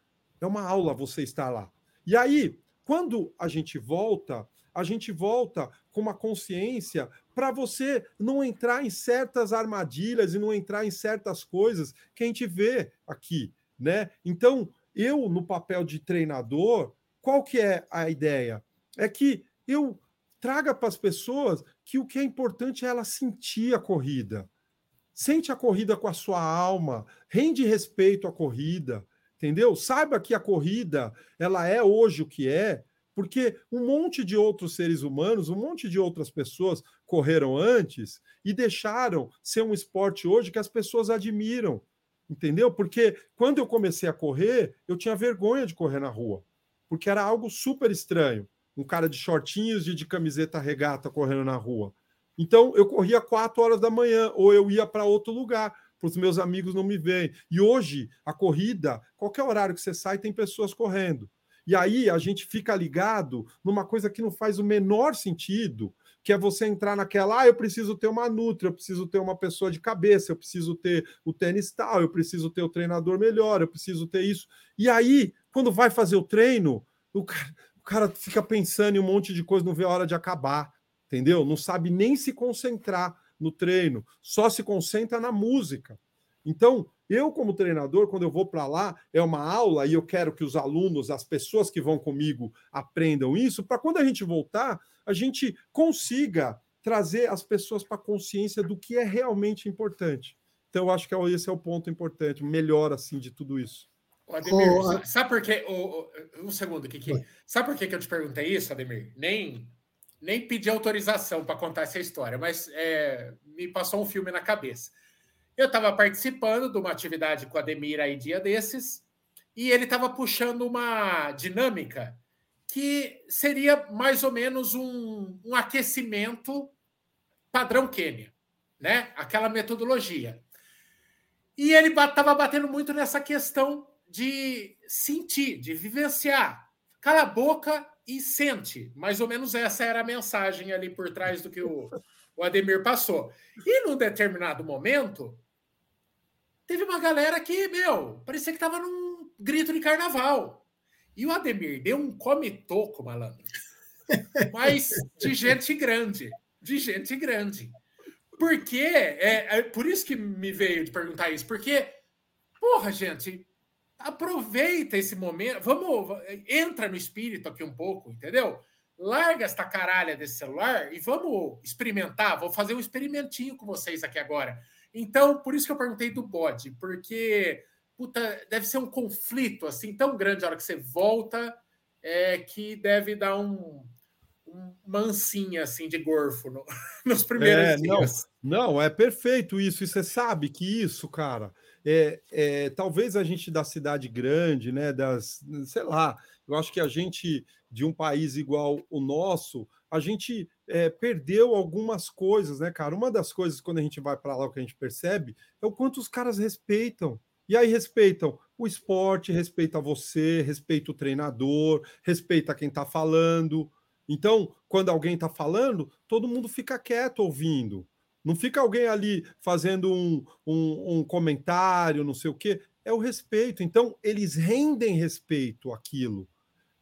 É uma aula você estar lá. E aí, quando a gente volta, a gente volta com uma consciência para você não entrar em certas armadilhas e não entrar em certas coisas que a gente vê aqui, né? Então, eu no papel de treinador, qual que é a ideia? É que eu traga para as pessoas que o que é importante é ela sentir a corrida. Sente a corrida com a sua alma, rende respeito à corrida, entendeu? Saiba que a corrida, ela é hoje o que é, porque um monte de outros seres humanos, um monte de outras pessoas correram antes e deixaram ser um esporte hoje que as pessoas admiram, entendeu? Porque quando eu comecei a correr, eu tinha vergonha de correr na rua, porque era algo super estranho. Um cara de shortinhos e de camiseta regata correndo na rua. Então eu corria quatro horas da manhã, ou eu ia para outro lugar, para os meus amigos não me verem. E hoje, a corrida, qualquer horário que você sai, tem pessoas correndo. E aí a gente fica ligado numa coisa que não faz o menor sentido, que é você entrar naquela, ah, eu preciso ter uma nutra, eu preciso ter uma pessoa de cabeça, eu preciso ter o tênis tal, eu preciso ter o treinador melhor, eu preciso ter isso. E aí, quando vai fazer o treino, o cara, o cara fica pensando em um monte de coisa, não vê a hora de acabar, entendeu? Não sabe nem se concentrar no treino, só se concentra na música. Então, eu, como treinador, quando eu vou para lá, é uma aula e eu quero que os alunos, as pessoas que vão comigo, aprendam isso, para quando a gente voltar, a gente consiga trazer as pessoas para a consciência do que é realmente importante. Então, eu acho que esse é o ponto importante, melhor assim de tudo isso. Ademir, oh, sabe por quê? Oh, oh, um segundo, Kiki. Sabe por que eu te perguntei isso, Ademir? Nem, nem pedi autorização para contar essa história, mas é, me passou um filme na cabeça. Eu estava participando de uma atividade com a Ademir aí dia desses, e ele estava puxando uma dinâmica que seria mais ou menos um, um aquecimento padrão Quênia, né? Aquela metodologia. E ele estava batendo muito nessa questão de sentir, de vivenciar. Cala a boca e sente. Mais ou menos essa era a mensagem ali por trás do que o, [laughs] o Ademir passou. E num determinado momento, teve uma galera que, meu, parecia que estava num grito de carnaval. E o Ademir deu um come-toco, malandro. [laughs] Mas de gente grande. De gente grande. Porque, é, é por isso que me veio de perguntar isso, porque, porra, gente, aproveita esse momento, vamos, entra no espírito aqui um pouco, entendeu? Larga esta caralha desse celular e vamos experimentar, vou fazer um experimentinho com vocês aqui agora. Então, por isso que eu perguntei do bode, porque puta, deve ser um conflito assim tão grande a hora que você volta, é, que deve dar um, uma ancinha assim de gorfo no, [laughs] nos primeiros é, dias. Não, não, é perfeito isso. E você sabe que isso, cara, é, é, talvez a gente da cidade grande, né, das, sei lá, eu acho que a gente de um país igual o nosso, a gente é, perdeu algumas coisas, né, cara? Uma das coisas quando a gente vai para lá o que a gente percebe é o quanto os caras respeitam. E aí respeitam o esporte, respeita você, respeita o treinador, respeita quem está falando. Então, quando alguém está falando, todo mundo fica quieto ouvindo. Não fica alguém ali fazendo um, um, um, comentário, não sei o quê. É o respeito. Então, eles rendem respeito àquilo.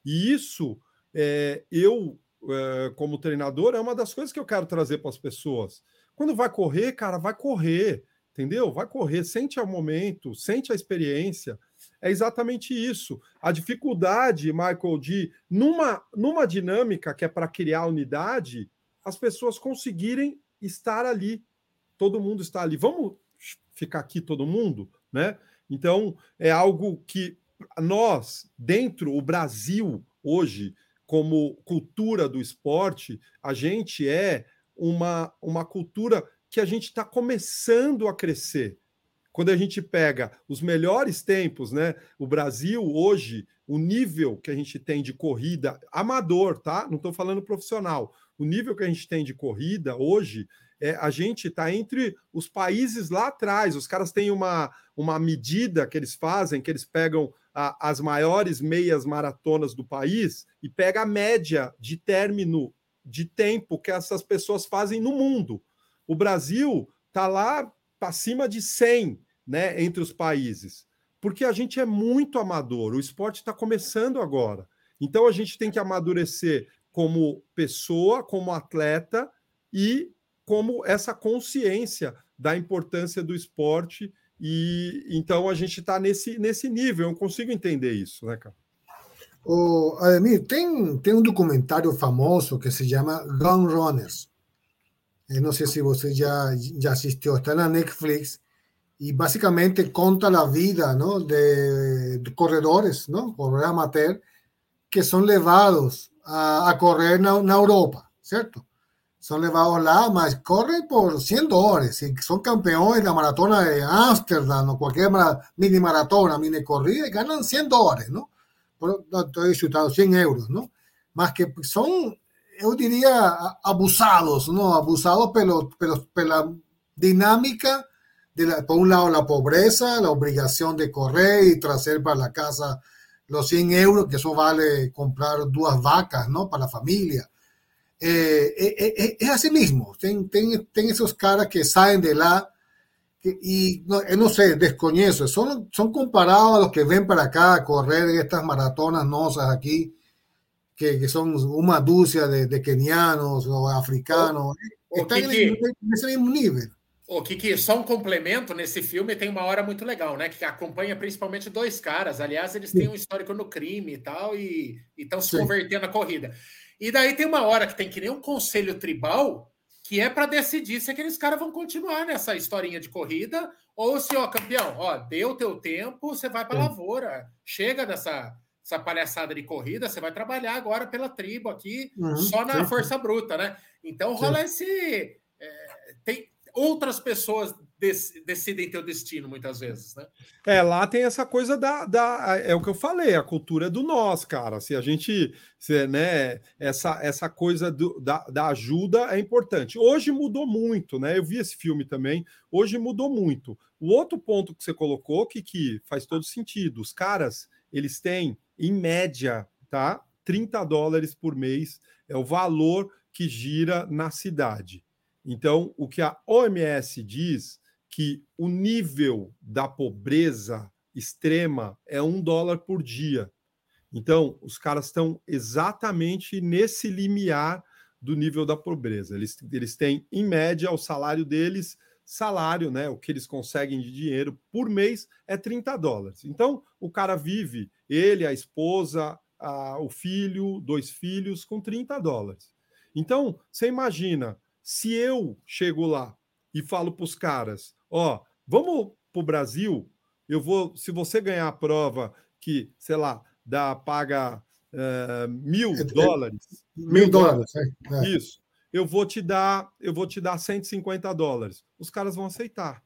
E isso, é, eu, é, como treinador, é uma das coisas que eu quero trazer para as pessoas. Quando vai correr, cara, vai correr, entendeu? Vai correr, sente o momento, sente a experiência. É exatamente isso. A dificuldade, Michael, de, numa, numa dinâmica que é para criar unidade, as pessoas conseguirem estar ali. Todo mundo está ali. Vamos ficar aqui todo mundo, né? Então, é algo que nós, dentro o Brasil hoje, como cultura do esporte, a gente é uma, uma cultura que a gente está começando a crescer. Quando a gente pega os melhores tempos, né? O Brasil hoje, o nível que a gente tem de corrida amador, tá? Não estou falando profissional o nível que a gente tem de corrida hoje, é, a gente está entre os países lá atrás. Os caras têm uma, uma medida que eles fazem, que eles pegam a, as maiores meias maratonas do país e pega a média de término de tempo que essas pessoas fazem no mundo. O Brasil está lá acima de 100 né, entre os países, porque a gente é muito amador, o esporte está começando agora. Então a gente tem que amadurecer como pessoa, como atleta e como essa consciência da importância do esporte. E então a gente está nesse, nesse nível, eu consigo entender isso, né, cara? Oh, Ademir, tem, tem um documentário famoso que se chama Gun Runners. Eu não sei se você já, já assistiu, está na Netflix e basicamente conta a vida ¿no? de, de corredores, ¿no? corredores amateur, que são levados a, correr en, Europa, ¿cierto? Son llevados lá, mas corren por 100 dólares. Y son campeones de la maratona de Ámsterdam o cualquier mini maratona, mini corrida, y ganan 100 dólares, ¿no? estoy chutando 100 euros, ¿no? Más que son, yo diría, abusados, ¿no? Abusados por la dinámica de la, por un lado la pobreza, la obligación de correr y traer para la casa los 100 euros, que eso vale comprar dos vacas, ¿no? Para la familia. Eh, eh, eh, es así mismo. Ten, ten, esos caras que salen de la y no, no sé, descoñezo. Son, son comparados a los que ven para acá a correr en estas maratonas nosas aquí, que, que son una dulce de, de, kenianos o africanos. Están en, en ese mismo nivel. O que, que só um complemento nesse filme tem uma hora muito legal, né? Que acompanha principalmente dois caras. Aliás, eles têm um histórico no crime e tal, e estão se Sim. convertendo na corrida. E daí tem uma hora que tem que nem um conselho tribal que é para decidir se aqueles caras vão continuar nessa historinha de corrida ou se, ó, campeão, ó, deu teu tempo, você vai para lavoura. Chega dessa essa palhaçada de corrida, você vai trabalhar agora pela tribo aqui, uhum, só na sim. força bruta, né? Então rola sim. esse. É, tem, outras pessoas decidem teu destino muitas vezes, né? É, lá tem essa coisa da, da é o que eu falei, a cultura do nós, cara. Se a gente, se, né, essa essa coisa do, da, da ajuda é importante. Hoje mudou muito, né? Eu vi esse filme também. Hoje mudou muito. O outro ponto que você colocou que que faz todo sentido. Os caras, eles têm em média, tá? 30 dólares por mês, é o valor que gira na cidade. Então, o que a OMS diz que o nível da pobreza extrema é um dólar por dia. Então, os caras estão exatamente nesse limiar do nível da pobreza. Eles, eles têm, em média, o salário deles, salário, né? O que eles conseguem de dinheiro por mês é 30 dólares. Então, o cara vive, ele, a esposa, a, o filho, dois filhos, com 30 dólares. Então, você imagina, se eu chego lá e falo para os caras: ó, vamos para o Brasil, eu vou, se você ganhar a prova que, sei lá, dá, paga uh, mil é, dólares. Mil dólares, é, é. Isso. Eu vou te dar, eu vou te dar 150 dólares. Os caras vão aceitar.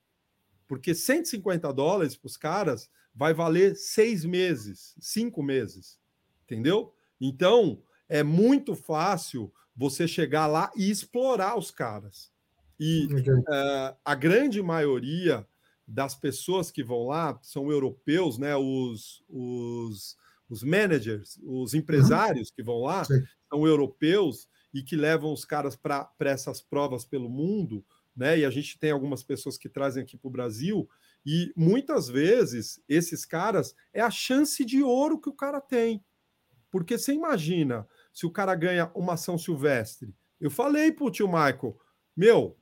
Porque 150 dólares para os caras vai valer seis meses, cinco meses. Entendeu? Então, é muito fácil você chegar lá e explorar os caras. E uh, a grande maioria das pessoas que vão lá são europeus, né? Os, os, os managers, os empresários uhum. que vão lá Sim. são europeus e que levam os caras para essas provas pelo mundo, né? E a gente tem algumas pessoas que trazem aqui para o Brasil, e muitas vezes esses caras é a chance de ouro que o cara tem. Porque você imagina, se o cara ganha uma ação silvestre. Eu falei para o tio Michael, meu,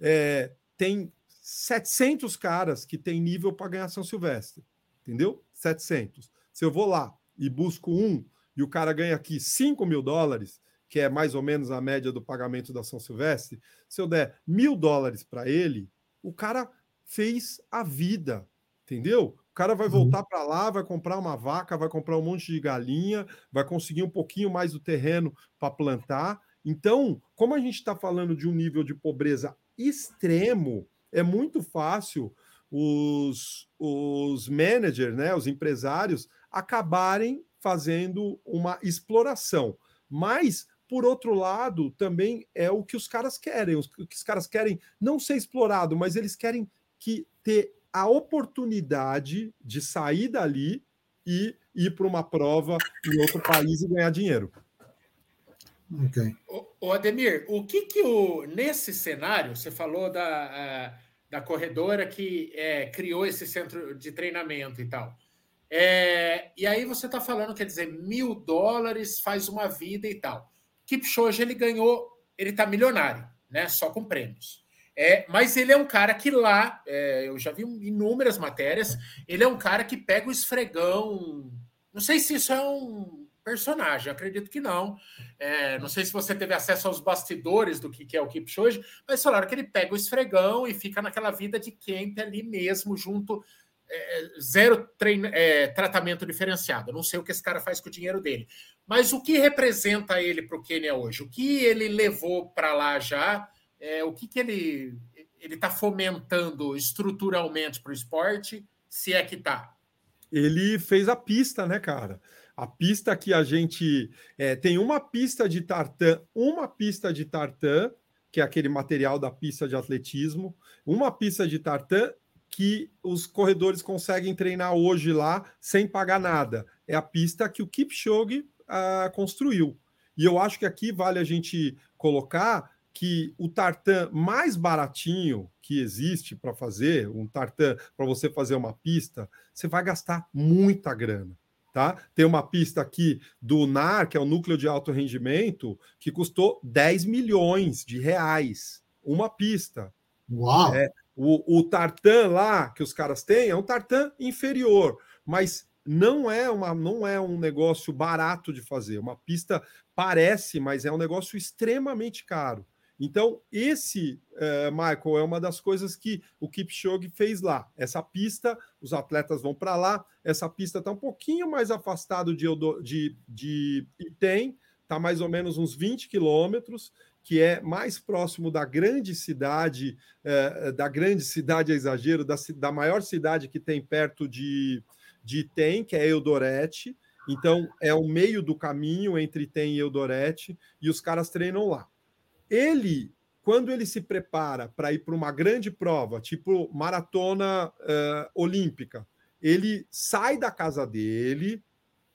é, tem 700 caras que tem nível para ganhar ação silvestre, entendeu? 700. Se eu vou lá e busco um e o cara ganha aqui 5 mil dólares, que é mais ou menos a média do pagamento da ação silvestre, se eu der mil dólares para ele, o cara fez a vida, entendeu? O cara vai uhum. voltar para lá, vai comprar uma vaca, vai comprar um monte de galinha, vai conseguir um pouquinho mais do terreno para plantar. Então, como a gente está falando de um nível de pobreza extremo, é muito fácil os, os managers, né, os empresários, acabarem fazendo uma exploração. Mas, por outro lado, também é o que os caras querem. O que os caras querem não ser explorado, mas eles querem que ter a oportunidade de sair dali e ir para uma prova em outro país e ganhar dinheiro. Ok. O, Ademir, o que que o nesse cenário você falou da, da corredora que é, criou esse centro de treinamento e tal? É, e aí você está falando, quer dizer, mil dólares faz uma vida e tal. Kipchoge ele ganhou, ele está milionário, né? Só com prêmios. É, mas ele é um cara que lá, é, eu já vi inúmeras matérias, ele é um cara que pega o esfregão. Não sei se isso é um personagem, acredito que não. É, não sei se você teve acesso aos bastidores do que, que é o Kipchoge, mas falaram que ele pega o esfregão e fica naquela vida de quente ali mesmo, junto, é, zero treino, é, tratamento diferenciado. não sei o que esse cara faz com o dinheiro dele. Mas o que representa ele para o Quênia hoje? O que ele levou para lá já? É, o que, que ele está fomentando estruturalmente para o esporte, se é que está? Ele fez a pista, né, cara? A pista que a gente é, tem uma pista de tartan, uma pista de tartan, que é aquele material da pista de atletismo, uma pista de tartan que os corredores conseguem treinar hoje lá sem pagar nada. É a pista que o Kipchoge ah, construiu. E eu acho que aqui vale a gente colocar que o tartan mais baratinho que existe para fazer, um tartan para você fazer uma pista, você vai gastar muita grana. Tá? Tem uma pista aqui do NAR, que é o núcleo de alto rendimento, que custou 10 milhões de reais. Uma pista. Uau! É, o, o tartan lá que os caras têm é um tartan inferior, mas não é uma não é um negócio barato de fazer. Uma pista parece, mas é um negócio extremamente caro. Então, esse, uh, Michael, é uma das coisas que o Kipchoge fez lá. Essa pista, os atletas vão para lá, essa pista está um pouquinho mais afastado de, de, de Item, está mais ou menos uns 20 quilômetros, que é mais próximo da grande cidade, uh, da grande cidade, é exagero, da, da maior cidade que tem perto de, de Item, que é Eudorete. Então, é o meio do caminho entre Item e Eudorete, e os caras treinam lá ele, quando ele se prepara para ir para uma grande prova, tipo maratona uh, olímpica, ele sai da casa dele,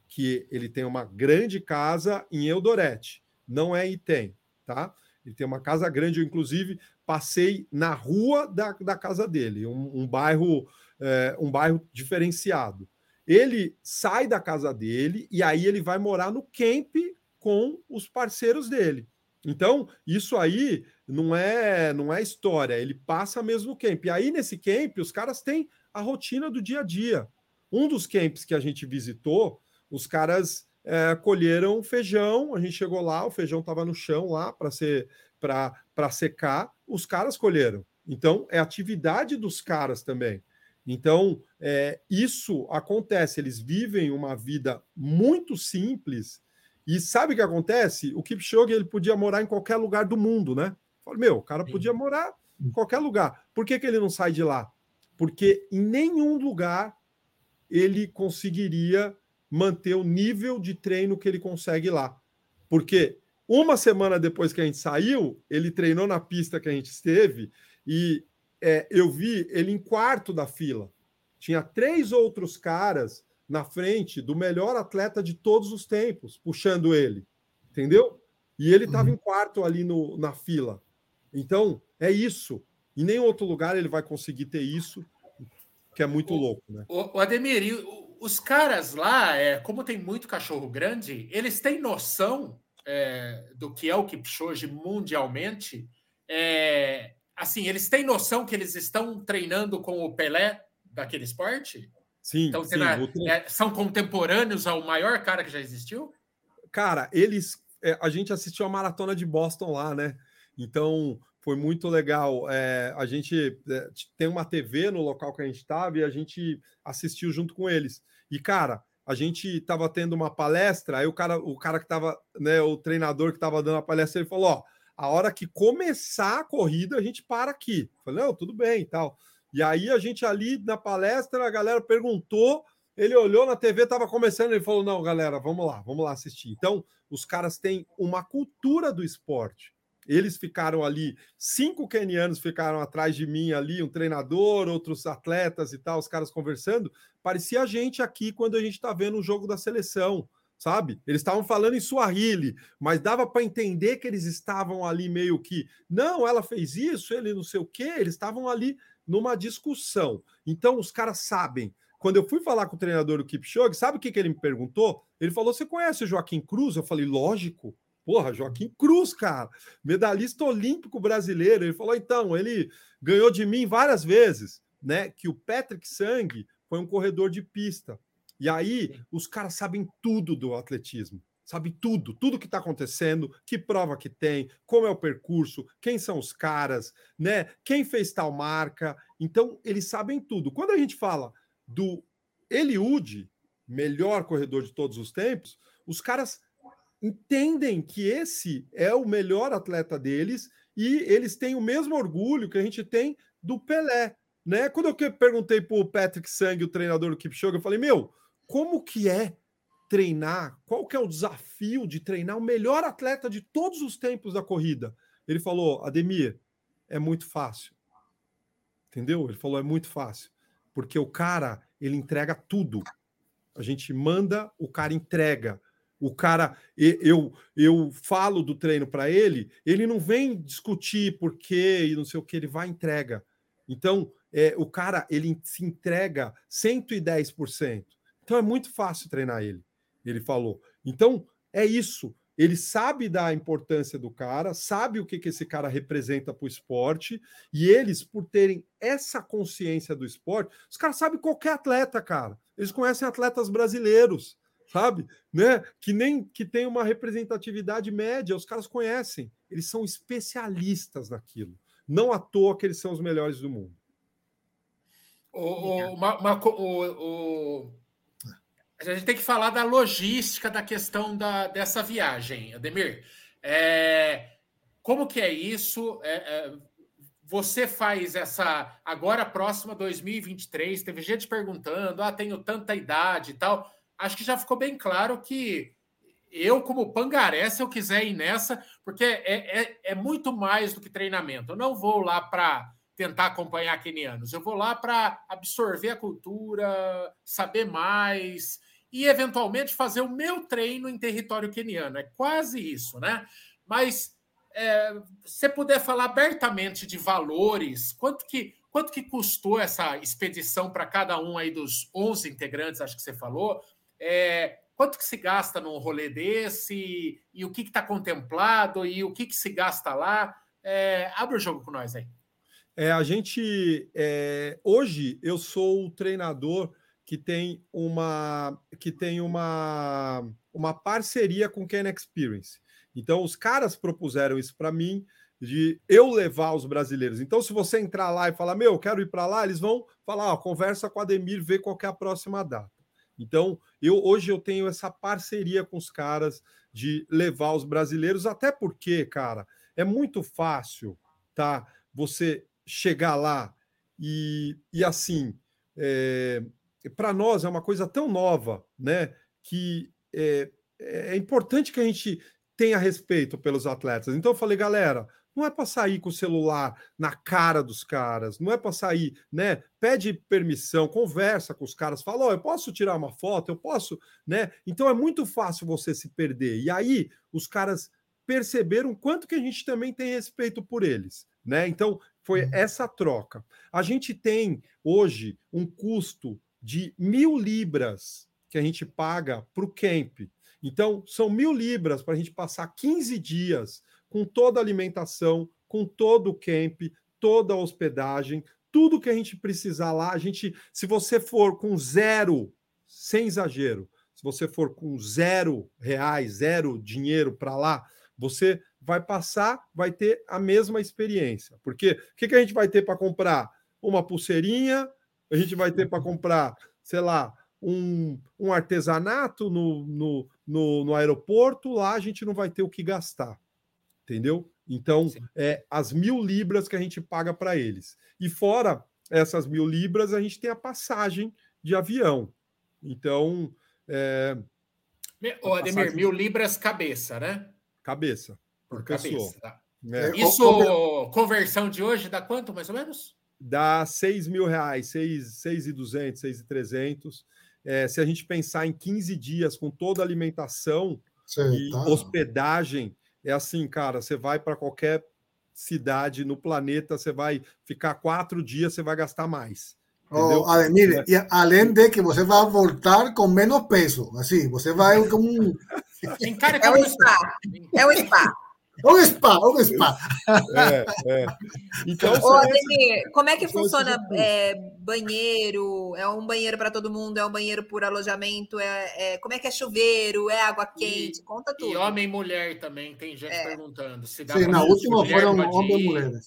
que ele tem uma grande casa em Eldorete, não é Item, tá? Ele tem uma casa grande, eu inclusive passei na rua da, da casa dele, um, um bairro é, um bairro diferenciado. Ele sai da casa dele e aí ele vai morar no camp com os parceiros dele. Então, isso aí não é não é história, ele passa mesmo no camp. E aí, nesse camp, os caras têm a rotina do dia a dia. Um dos camps que a gente visitou, os caras é, colheram feijão, a gente chegou lá, o feijão estava no chão lá para ser para secar, os caras colheram. Então, é atividade dos caras também. Então, é, isso acontece, eles vivem uma vida muito simples. E sabe o que acontece? O Kipchoge ele podia morar em qualquer lugar do mundo, né? Falei, meu, o cara podia morar em qualquer lugar. Por que, que ele não sai de lá? Porque em nenhum lugar ele conseguiria manter o nível de treino que ele consegue lá. Porque uma semana depois que a gente saiu, ele treinou na pista que a gente esteve e é, eu vi ele em quarto da fila. Tinha três outros caras na frente do melhor atleta de todos os tempos, puxando ele. Entendeu? E ele estava uhum. em quarto ali no, na fila. Então, é isso. Em nenhum outro lugar ele vai conseguir ter isso, que é muito o, louco, né? O, o Ademir, os caras lá, é, como tem muito cachorro grande, eles têm noção é, do que é o Kipchoge mundialmente. É, assim, eles têm noção que eles estão treinando com o Pelé daquele esporte? Sim, então, sim é, são contemporâneos ao maior cara que já existiu? Cara, eles. É, a gente assistiu a maratona de Boston lá, né? Então foi muito legal. É, a gente é, tem uma TV no local que a gente estava e a gente assistiu junto com eles. E, cara, a gente estava tendo uma palestra, aí o cara, o cara que estava, né, o treinador que estava dando a palestra, ele falou: ó, a hora que começar a corrida, a gente para aqui. Eu falei, não, tudo bem e tal. E aí a gente ali na palestra, a galera perguntou, ele olhou na TV, estava começando, ele falou: não, galera, vamos lá, vamos lá assistir. Então, os caras têm uma cultura do esporte. Eles ficaram ali, cinco kenianos ficaram atrás de mim ali, um treinador, outros atletas e tal, os caras conversando. Parecia a gente aqui quando a gente está vendo o jogo da seleção, sabe? Eles estavam falando em Swahili, mas dava para entender que eles estavam ali meio que, não, ela fez isso, ele não sei o quê, eles estavam ali numa discussão. Então os caras sabem. Quando eu fui falar com o treinador do Kipchoge, sabe o que, que ele me perguntou? Ele falou: Você conhece o Joaquim Cruz? Eu falei: Lógico. Porra, Joaquim Cruz, cara, medalhista olímpico brasileiro. Ele falou: então, ele ganhou de mim várias vezes, né? Que o Patrick Sang foi um corredor de pista. E aí, os caras sabem tudo do atletismo, sabem tudo, tudo que está acontecendo, que prova que tem, como é o percurso, quem são os caras, né? Quem fez tal marca. Então, eles sabem tudo. Quando a gente fala do Eliud, melhor corredor de todos os tempos, os caras entendem que esse é o melhor atleta deles e eles têm o mesmo orgulho que a gente tem do Pelé. Né? Quando eu perguntei para o Patrick Sang, o treinador do Kipchoge, eu falei, meu, como que é treinar? Qual que é o desafio de treinar o melhor atleta de todos os tempos da corrida? Ele falou, Ademir, é muito fácil. Entendeu? Ele falou, é muito fácil. Porque o cara, ele entrega tudo. A gente manda, o cara entrega. O cara, eu eu falo do treino para ele, ele não vem discutir por quê e não sei o que, ele vai entrega. Então, é, o cara, ele se entrega 110%. Então, é muito fácil treinar ele, ele falou. Então, é isso. Ele sabe da importância do cara, sabe o que, que esse cara representa para o esporte, e eles, por terem essa consciência do esporte, os caras sabem qualquer atleta, cara. Eles conhecem atletas brasileiros sabe? Né? Que nem que tem uma representatividade média, os caras conhecem, eles são especialistas naquilo. Não à toa que eles são os melhores do mundo. O, o, o, o, a gente tem que falar da logística da questão da, dessa viagem, Ademir. É, como que é isso? É, é, você faz essa agora próxima 2023. Teve gente perguntando: ah, tenho tanta idade e tal acho que já ficou bem claro que eu, como pangaré, se eu quiser ir nessa, porque é, é, é muito mais do que treinamento. Eu não vou lá para tentar acompanhar quenianos, eu vou lá para absorver a cultura, saber mais. E, eventualmente, fazer o meu treino em território queniano. É quase isso, né? Mas é, se puder falar abertamente de valores, quanto que, quanto que custou essa expedição para cada um aí dos 11 integrantes, acho que você falou, é, quanto que se gasta num rolê desse, e, e o que está contemplado, e o que, que se gasta lá, é, abre o jogo com nós aí. É, a gente é, hoje eu sou o treinador que tem uma que tem uma uma parceria com Ken Experience. Então, os caras propuseram isso para mim, de eu levar os brasileiros. Então, se você entrar lá e falar, meu, eu quero ir para lá, eles vão falar, ó, conversa com a Ademir, vê qual é a próxima data. Então, eu hoje eu tenho essa parceria com os caras de levar os brasileiros, até porque, cara, é muito fácil, tá? Você chegar lá e, e assim, é, para nós é uma coisa tão nova, né? Que é, é importante que a gente tenha respeito pelos atletas. Então eu falei, galera, não é para sair com o celular na cara dos caras, não é para sair, né? Pede permissão, conversa com os caras, fala, oh, eu posso tirar uma foto, eu posso, né? Então é muito fácil você se perder. E aí os caras perceberam quanto que a gente também tem respeito por eles, né? Então foi uhum. essa troca. A gente tem hoje um custo de mil libras que a gente paga para o camp. Então, são mil libras para a gente passar 15 dias com toda a alimentação, com todo o camp, toda a hospedagem, tudo que a gente precisar lá. A gente, se você for com zero, sem exagero, se você for com zero reais, zero dinheiro para lá, você vai passar, vai ter a mesma experiência. Porque o que, que a gente vai ter para comprar? Uma pulseirinha, a gente vai ter para comprar, sei lá, um, um artesanato no, no, no, no, aeroporto, lá a gente não vai ter o que gastar. Entendeu? Então, Sim. é as mil libras que a gente paga para eles. E fora essas mil libras, a gente tem a passagem de avião. Então. É, Ô, Ademir, mil libras cabeça, né? Cabeça. Por, por cabeça. Tá. É. Isso, conversão de hoje, dá quanto, mais ou menos? Dá 6 mil reais, 6,200, 6,300 é, se a gente pensar em 15 dias com toda a alimentação e tá. hospedagem, é assim, cara, você vai para qualquer cidade no planeta, você vai ficar quatro dias, você vai gastar mais. Oh, Ademir, é. e além de que você vai voltar com menos peso, assim, você vai como um... É o spa, é o spa. Um spa, um spa. É, é. Então, Ô, Ademir, como é que funciona é, banheiro? É um banheiro para todo mundo? É um banheiro por alojamento? É, é, como é que é chuveiro? É água quente? E, Conta tudo. E homem e mulher também, tem gente é. perguntando. Se dá Sim, na última foram homem e mulher. Né?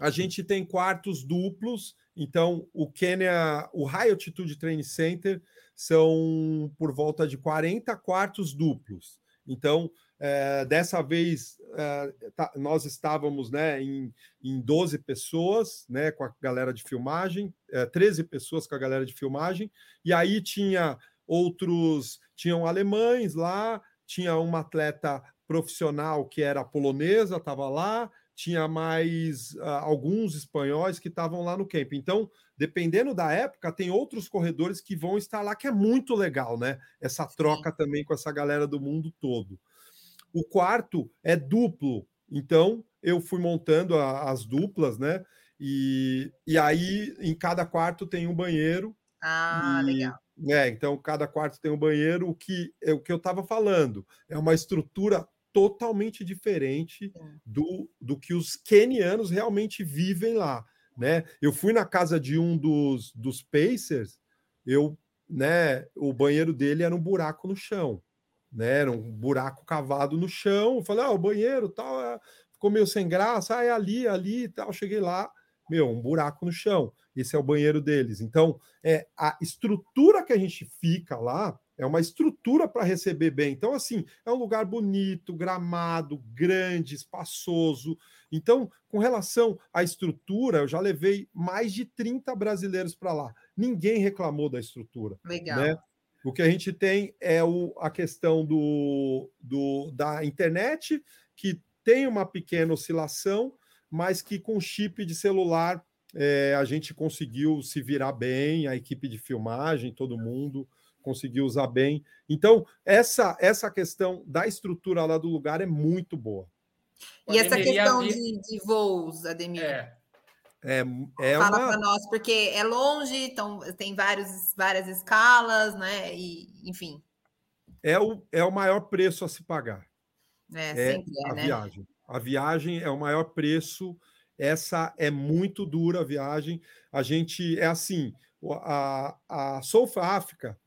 A gente tem quartos duplos, então o Kenya, o High Altitude Training Center são por volta de 40 quartos duplos. Então, é, dessa vez, é, tá, nós estávamos né, em, em 12 pessoas né, com a galera de filmagem, é, 13 pessoas com a galera de filmagem, e aí tinha outros, tinham alemães lá, tinha uma atleta profissional que era polonesa, estava lá, tinha mais uh, alguns espanhóis que estavam lá no camp. Então, dependendo da época, tem outros corredores que vão estar lá, que é muito legal, né? Essa troca também com essa galera do mundo todo. O quarto é duplo, então eu fui montando a, as duplas, né? E, e aí em cada quarto tem um banheiro. Ah, e, legal. É, então cada quarto tem um banheiro. O que é o que eu estava falando é uma estrutura totalmente diferente do, do que os quenianos realmente vivem lá, né? Eu fui na casa de um dos, dos Pacers, eu, né? O banheiro dele era um buraco no chão né? Era um buraco cavado no chão. Eu falei, ah, o banheiro tal, é... ficou meio sem graça, ah, é ali, ali e tal. Cheguei lá, meu, um buraco no chão. Esse é o banheiro deles. Então, é a estrutura que a gente fica lá é uma estrutura para receber bem. Então, assim, é um lugar bonito, gramado, grande, espaçoso. Então, com relação à estrutura, eu já levei mais de 30 brasileiros para lá. Ninguém reclamou da estrutura. Legal. Né? O que a gente tem é o, a questão do, do, da internet, que tem uma pequena oscilação, mas que com chip de celular é, a gente conseguiu se virar bem, a equipe de filmagem, todo mundo. conseguir usar bem. Então, essa, essa questão da estrutura lá do lugar é muito boa. E essa questão de, de voos, Ademir? É. É, é Fala uma... para nós, porque é longe, então tem vários, várias escalas, né? E, enfim. É o, é o maior preço a se pagar. É, é sempre é, a né? viagem. A viagem é o maior preço. Essa é muito dura a viagem. A gente é assim, a, a South Africa,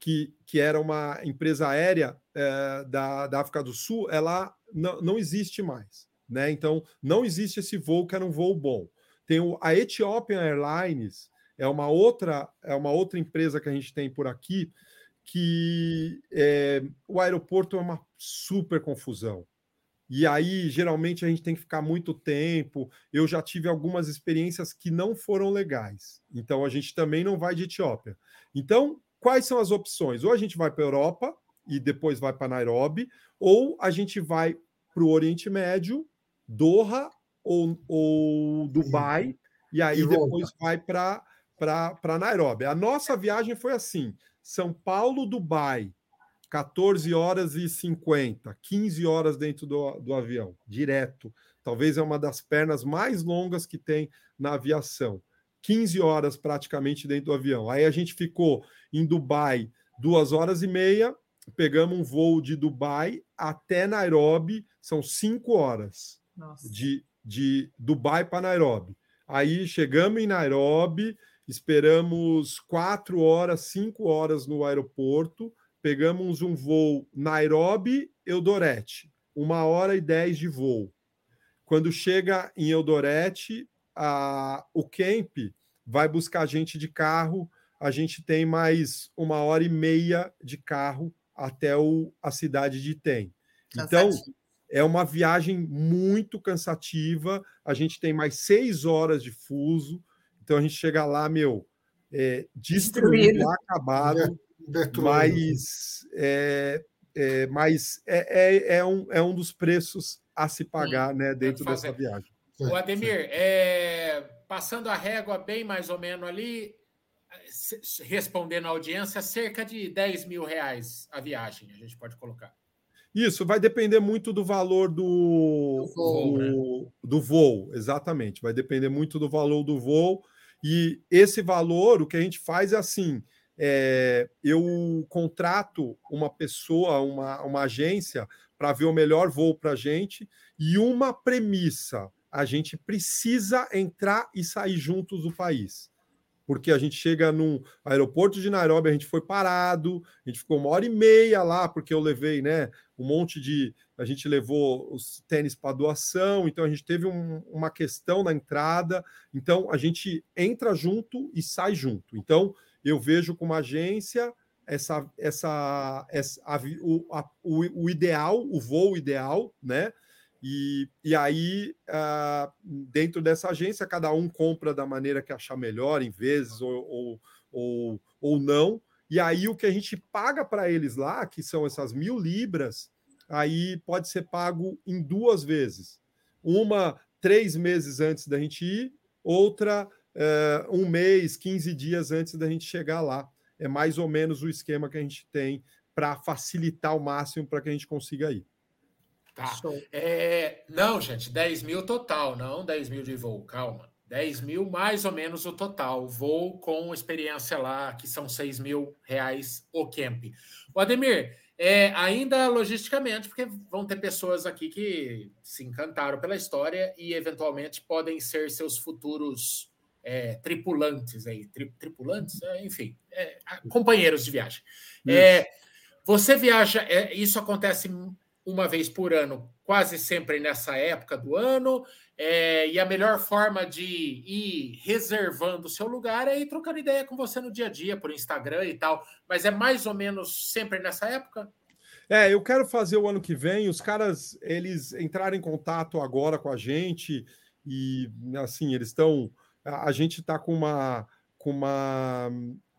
que, que era uma empresa aérea é, da, da África do Sul, ela não, não existe mais. Né? Então, não existe esse voo que era um voo bom. Tem o, a Ethiopian Airlines, é uma outra é uma outra empresa que a gente tem por aqui que é, o aeroporto é uma super confusão. E aí, geralmente, a gente tem que ficar muito tempo. Eu já tive algumas experiências que não foram legais. Então, a gente também não vai de Etiópia. Então, quais são as opções? Ou a gente vai para a Europa e depois vai para Nairobi, ou a gente vai para o Oriente Médio, Doha ou, ou Dubai, e aí e depois vai para Nairobi. A nossa viagem foi assim: São Paulo, Dubai, 14 horas e 50, 15 horas dentro do, do avião, direto. Talvez é uma das pernas mais longas que tem na aviação. 15 horas praticamente dentro do avião. Aí a gente ficou em Dubai duas horas e meia, pegamos um voo de Dubai até Nairobi, são cinco horas Nossa. de, de Dubai para Nairobi. Aí chegamos em Nairobi, esperamos quatro horas, cinco horas no aeroporto, pegamos um voo Nairobi, Eldorete, uma hora e dez de voo. Quando chega em Eldorete, a, o camp vai buscar a gente de carro, a gente tem mais uma hora e meia de carro até o, a cidade de Tem. Então, é uma viagem muito cansativa. A gente tem mais seis horas de fuso. Então a gente chega lá, meu, é, destruído, Destruído. acabado. Mas, é, é, mas é, é, é, um, é um dos preços a se pagar né, dentro dessa viagem. O Ademir, é, passando a régua bem mais ou menos ali, respondendo à audiência, cerca de 10 mil reais a viagem, a gente pode colocar. Isso vai depender muito do valor do, do, voo, do, né? do voo, exatamente. Vai depender muito do valor do voo. E esse valor, o que a gente faz é assim: é, eu contrato uma pessoa, uma, uma agência, para ver o melhor voo para a gente, e uma premissa: a gente precisa entrar e sair juntos do país porque a gente chega no aeroporto de Nairobi, a gente foi parado, a gente ficou uma hora e meia lá, porque eu levei, né, um monte de. A gente levou os tênis para doação, então a gente teve um, uma questão na entrada, então a gente entra junto e sai junto. Então eu vejo como agência essa, essa, essa a, o, a, o, o ideal, o voo ideal, né? E, e aí, uh, dentro dessa agência, cada um compra da maneira que achar melhor, em vezes ou, ou, ou, ou não. E aí, o que a gente paga para eles lá, que são essas mil libras, aí pode ser pago em duas vezes. Uma, três meses antes da gente ir, outra, uh, um mês, 15 dias antes da gente chegar lá. É mais ou menos o esquema que a gente tem para facilitar o máximo para que a gente consiga ir. Tá. É, não, gente, 10 mil total, não 10 mil de voo, calma. 10 mil mais ou menos o total. Voo com experiência lá, que são 6 mil reais o camp. O Ademir, é, ainda logisticamente, porque vão ter pessoas aqui que se encantaram pela história e eventualmente podem ser seus futuros é, tripulantes aí, tri, tripulantes, é, enfim, é, companheiros de viagem. É, você viaja, isso acontece uma vez por ano, quase sempre nessa época do ano. É, e a melhor forma de ir reservando o seu lugar é ir trocando ideia com você no dia a dia, por Instagram e tal. Mas é mais ou menos sempre nessa época? É, eu quero fazer o ano que vem. Os caras, eles entraram em contato agora com a gente e, assim, eles estão. A gente está com uma, com uma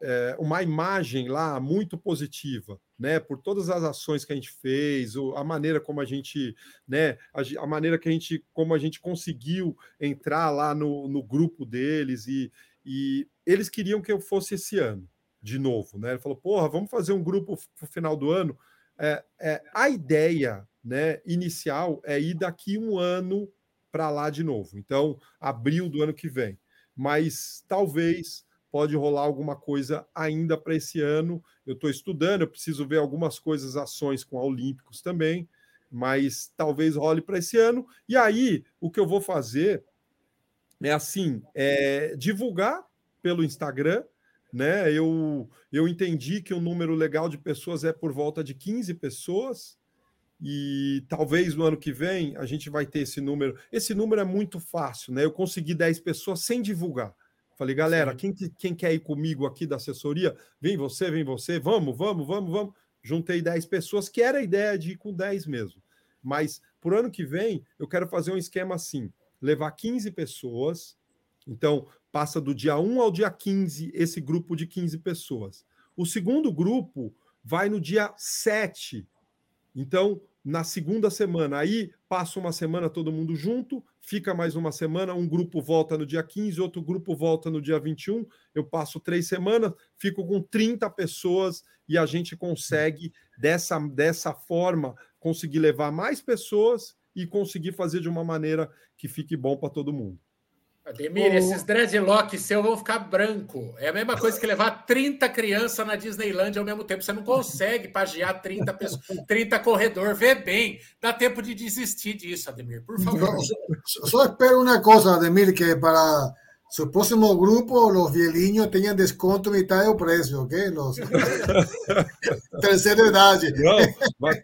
é, uma imagem lá muito positiva, né? Por todas as ações que a gente fez, a maneira como a gente, né? A, a maneira que a gente, como a gente conseguiu entrar lá no, no grupo deles e, e eles queriam que eu fosse esse ano. de novo, né? Ele falou, porra, vamos fazer um grupo no final do ano. É, é, a ideia né, inicial é ir daqui um ano para lá de novo. Então, abril do ano que vem. Mas talvez pode rolar alguma coisa ainda para esse ano. Eu estou estudando, eu preciso ver algumas coisas, ações com a Olímpicos também, mas talvez role para esse ano. E aí, o que eu vou fazer é assim: é divulgar pelo Instagram. Né? Eu, eu entendi que o número legal de pessoas é por volta de 15 pessoas, e talvez no ano que vem a gente vai ter esse número. Esse número é muito fácil, né? Eu consegui 10 pessoas sem divulgar. Falei, galera, quem, quem quer ir comigo aqui da assessoria? Vem você, vem você, vamos, vamos, vamos, vamos. Juntei 10 pessoas, que era a ideia de ir com 10 mesmo. Mas por ano que vem, eu quero fazer um esquema assim: levar 15 pessoas. Então, passa do dia 1 ao dia 15 esse grupo de 15 pessoas. O segundo grupo vai no dia 7. Então, na segunda semana. Aí passa uma semana todo mundo junto, fica mais uma semana, um grupo volta no dia 15, outro grupo volta no dia 21. Eu passo três semanas, fico com 30 pessoas e a gente consegue, dessa, dessa forma, conseguir levar mais pessoas e conseguir fazer de uma maneira que fique bom para todo mundo. Ademir, oh. esses dreadlocks seus vão ficar branco. É a mesma coisa que levar 30 crianças na Disneyland ao mesmo tempo. Você não consegue pagiar 30 pessoas, 30 corredor. Vê bem. Dá tempo de desistir disso, Ademir, por favor. Só, só espero uma coisa, Ademir, que para su próximo grupo, los vielinhos tenham desconto metade do preço, ok? Los... [laughs] Terceira idade. Não, vai,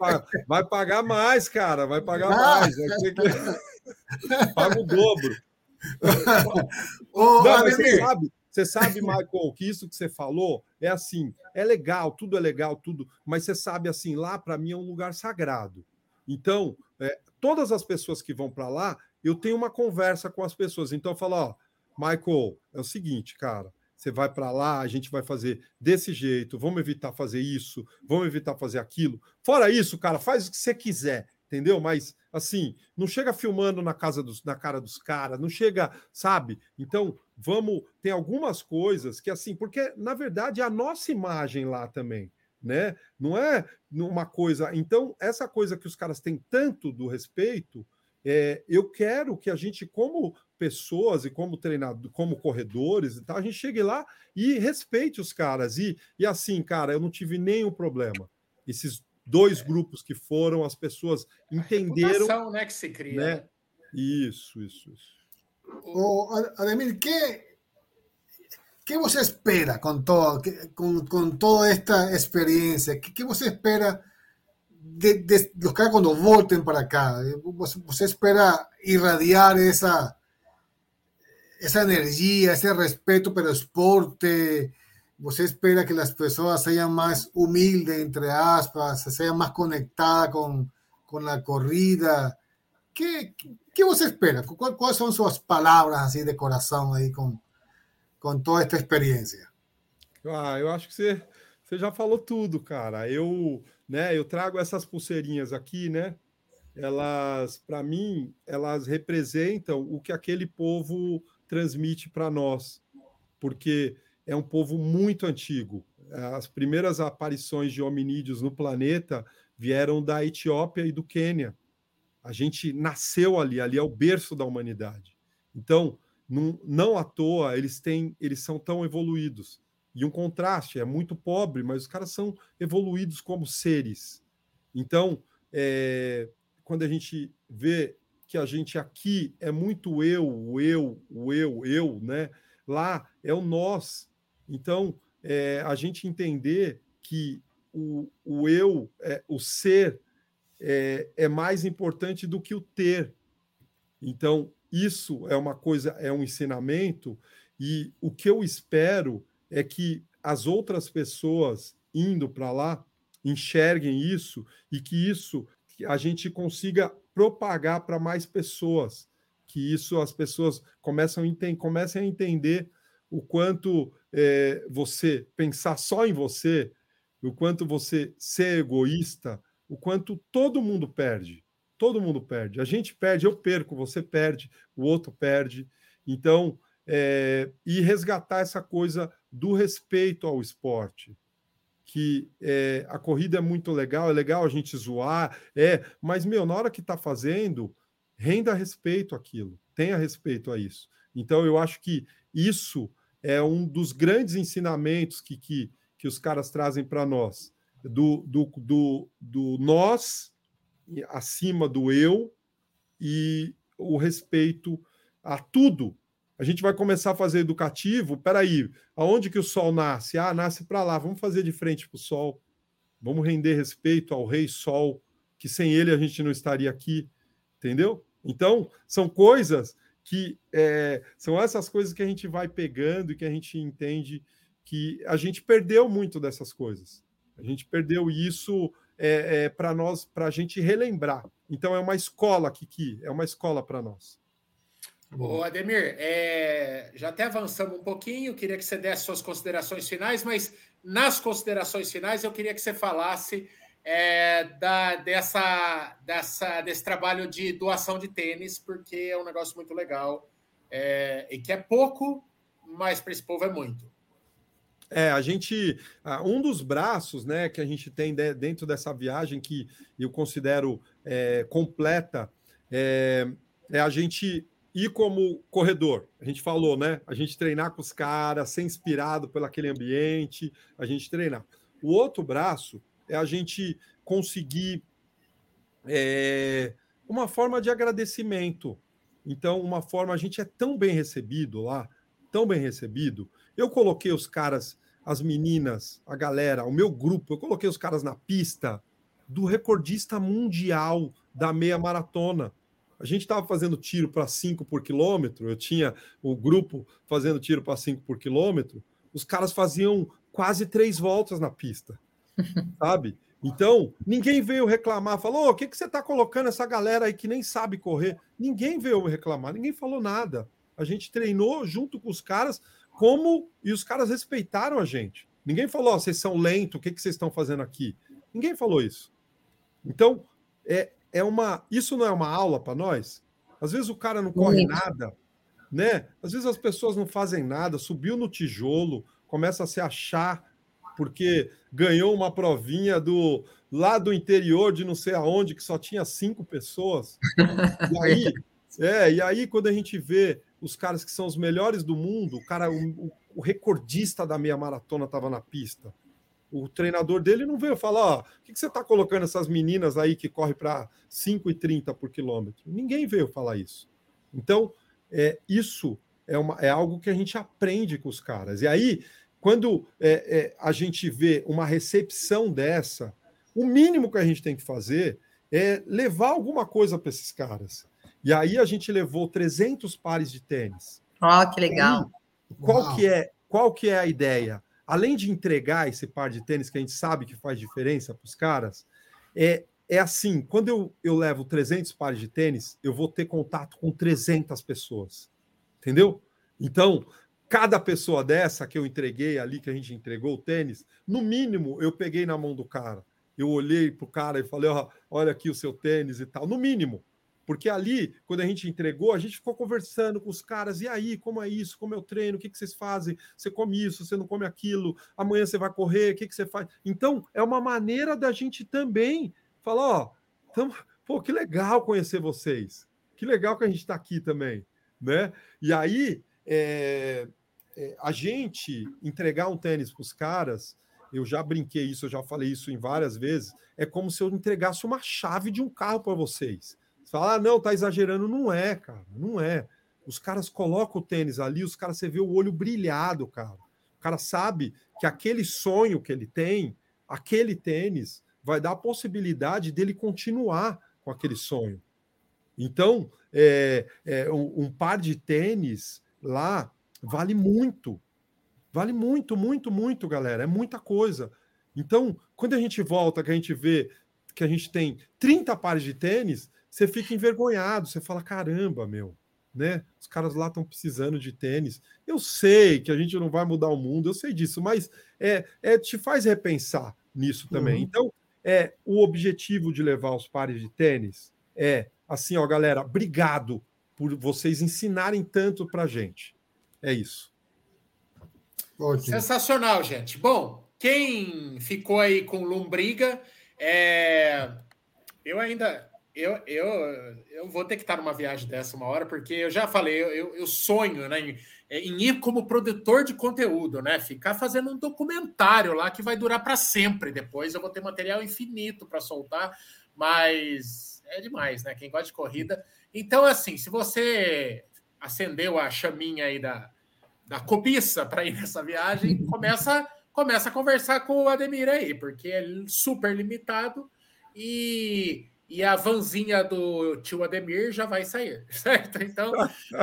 vai, pagar mais, cara. Vai pagar ah. mais. Paga o dobro. Ô, Não, você sabe, você sabe, Michael, que isso que você falou é assim, é legal, tudo é legal, tudo, mas você sabe assim, lá para mim é um lugar sagrado. Então, é, todas as pessoas que vão para lá, eu tenho uma conversa com as pessoas. Então eu falo, ó, Michael, é o seguinte, cara, você vai para lá, a gente vai fazer desse jeito, vamos evitar fazer isso, vamos evitar fazer aquilo. Fora isso, cara, faz o que você quiser entendeu? Mas assim, não chega filmando na casa dos, na cara dos caras, não chega, sabe? Então, vamos, tem algumas coisas que assim, porque na verdade é a nossa imagem lá também, né? Não é uma coisa. Então, essa coisa que os caras têm tanto do respeito, é, eu quero que a gente, como pessoas e como treinador, como corredores, então a gente chegue lá e respeite os caras. E, e assim, cara, eu não tive nenhum problema. Esses dois grupos que foram, as pessoas entenderam. A né, que se cria. Né? Isso, isso, isso. O Ademir, que que você espera com, todo, com, com toda esta experiência? Que, que você espera de, de, los caras quando voltem para cá? Você, você espera irradiar essa, essa energia, esse respeito pelo esporte? ¿Usted espera que las personas sean más humildes, entre aspas, sean más conectadas con, con la corrida? ¿Qué, qué usted espera? ¿Cuáles son sus palabras así de coração aí com, com toda esta experiência? Ah, eu acho que você, você já falou tudo, cara. Eu, né, eu trago essas pulseirinhas aqui, né? Elas, para mim, elas representam o que aquele povo transmite para nós. Porque é um povo muito antigo. As primeiras aparições de hominídeos no planeta vieram da Etiópia e do Quênia. A gente nasceu ali, ali é o berço da humanidade. Então, não, não à toa eles têm, eles são tão evoluídos. E um contraste, é muito pobre, mas os caras são evoluídos como seres. Então, é, quando a gente vê que a gente aqui é muito eu, o eu, o eu, eu, né? Lá é o nós. Então, é, a gente entender que o, o eu, é, o ser, é, é mais importante do que o ter. Então, isso é uma coisa, é um ensinamento, e o que eu espero é que as outras pessoas indo para lá enxerguem isso e que isso a gente consiga propagar para mais pessoas, que isso as pessoas começam a comecem a entender o quanto é, você pensar só em você, o quanto você ser egoísta, o quanto todo mundo perde. Todo mundo perde. A gente perde, eu perco, você perde, o outro perde. Então, é, e resgatar essa coisa do respeito ao esporte. Que é, a corrida é muito legal, é legal a gente zoar, é, mas, meu, na hora que está fazendo, renda respeito àquilo, tenha respeito a isso. Então, eu acho que isso é um dos grandes ensinamentos que, que, que os caras trazem para nós, do, do, do, do nós acima do eu e o respeito a tudo. A gente vai começar a fazer educativo. Peraí, aonde que o sol nasce? Ah, nasce para lá. Vamos fazer de frente para o sol. Vamos render respeito ao Rei Sol, que sem ele a gente não estaria aqui. Entendeu? Então, são coisas que é, são essas coisas que a gente vai pegando e que a gente entende que a gente perdeu muito dessas coisas. A gente perdeu isso é, é, para nós, para a gente relembrar. Então é uma escola, Kiki, é uma escola para nós. Ô, Ademir, é, já até avançamos um pouquinho, queria que você desse suas considerações finais, mas nas considerações finais eu queria que você falasse é, da, dessa, dessa, desse trabalho de doação de tênis, porque é um negócio muito legal é, e que é pouco, mas para esse povo é muito. É, a gente. Um dos braços né, que a gente tem dentro dessa viagem, que eu considero é, completa, é, é, a gente ir como corredor. A gente falou, né? A gente treinar com os caras, ser inspirado pelo aquele ambiente, a gente treinar. O outro braço é a gente conseguir é, uma forma de agradecimento. Então, uma forma, a gente é tão bem recebido lá, tão bem recebido. Eu coloquei os caras, as meninas, a galera, o meu grupo, eu coloquei os caras na pista do recordista mundial da meia maratona. A gente estava fazendo tiro para 5 por quilômetro, eu tinha o grupo fazendo tiro para 5 por quilômetro, os caras faziam quase três voltas na pista, sabe? Então, ninguém veio reclamar, falou: o que, que você está colocando essa galera aí que nem sabe correr? Ninguém veio reclamar, ninguém falou nada. A gente treinou junto com os caras, como e os caras respeitaram a gente. Ninguém falou: oh, vocês são lentos, o que, que vocês estão fazendo aqui? Ninguém falou isso. Então, é, é uma. Isso não é uma aula para nós? Às vezes o cara não corre nada, né? Às vezes as pessoas não fazem nada, subiu no tijolo, começa a se achar porque ganhou uma provinha do lá do interior de não sei aonde que só tinha cinco pessoas. [laughs] E aí, é, e aí quando a gente vê os caras que são os melhores do mundo, o cara, o, o recordista da meia maratona estava na pista. O treinador dele não veio falar: ó, o que, que você está colocando essas meninas aí que correm para 5,30 por quilômetro? Ninguém veio falar isso. Então, é, isso é, uma, é algo que a gente aprende com os caras. E aí, quando é, é, a gente vê uma recepção dessa, o mínimo que a gente tem que fazer é levar alguma coisa para esses caras. E aí a gente levou 300 pares de tênis. Ó, oh, que legal. qual que é qual que é a ideia? Além de entregar esse par de tênis que a gente sabe que faz diferença para os caras, é, é assim, quando eu, eu levo 300 pares de tênis, eu vou ter contato com 300 pessoas. Entendeu? Então, cada pessoa dessa que eu entreguei ali, que a gente entregou o tênis, no mínimo eu peguei na mão do cara. Eu olhei para o cara e falei: oh, olha aqui o seu tênis e tal. No mínimo, porque ali, quando a gente entregou, a gente ficou conversando com os caras. E aí, como é isso? Como é o treino? O que, que vocês fazem? Você come isso? Você não come aquilo? Amanhã você vai correr? O que, que você faz? Então, é uma maneira da gente também falar: ó, tamo... pô, que legal conhecer vocês. Que legal que a gente está aqui também. Né? E aí, é... É, a gente entregar um tênis para os caras. Eu já brinquei isso, eu já falei isso em várias vezes. É como se eu entregasse uma chave de um carro para vocês você fala, ah, não, tá exagerando. Não é, cara, não é. Os caras colocam o tênis ali, os caras, você vê o olho brilhado, cara. O cara sabe que aquele sonho que ele tem, aquele tênis, vai dar a possibilidade dele continuar com aquele sonho. Então, é, é, um, um par de tênis lá vale muito. Vale muito, muito, muito, galera. É muita coisa. Então, quando a gente volta, que a gente vê que a gente tem 30 pares de tênis, você fica envergonhado, você fala: caramba, meu, né? Os caras lá estão precisando de tênis. Eu sei que a gente não vai mudar o mundo, eu sei disso, mas é, é te faz repensar nisso também. Uhum. Então, é o objetivo de levar os pares de tênis é assim, ó, galera, obrigado por vocês ensinarem tanto para gente. É isso. Ótimo. Sensacional, gente. Bom, quem ficou aí com lombriga, é... eu ainda eu, eu, eu vou ter que estar numa viagem dessa uma hora, porque eu já falei, eu, eu sonho né, em, em, ir como produtor de conteúdo, né? Ficar fazendo um documentário lá que vai durar para sempre. Depois eu vou ter material infinito para soltar, mas é demais, né? Quem gosta de corrida. Então, assim, se você acendeu a chaminha aí da, da cobiça para ir nessa viagem, [laughs] começa, começa a conversar com o Ademir aí, porque é super limitado e e a vanzinha do tio Ademir já vai sair, [laughs] certo? Então,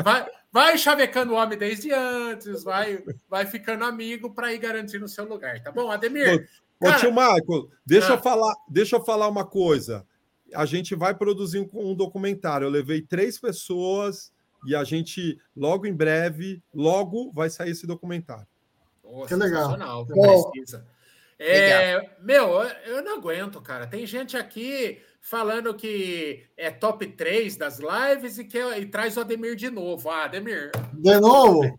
vai, vai chavecando o homem desde antes, vai, vai ficando amigo para ir garantindo o seu lugar, tá bom, Ademir? Ô, cara... tio Marco, deixa, ah. eu falar, deixa eu falar uma coisa. A gente vai produzir um, um documentário. Eu levei três pessoas e a gente, logo em breve, logo vai sair esse documentário. Nossa, que legal. É, meu, eu não aguento, cara. Tem gente aqui falando que é top 3 das lives e que e traz o Ademir de novo. Ah, Ademir. De novo?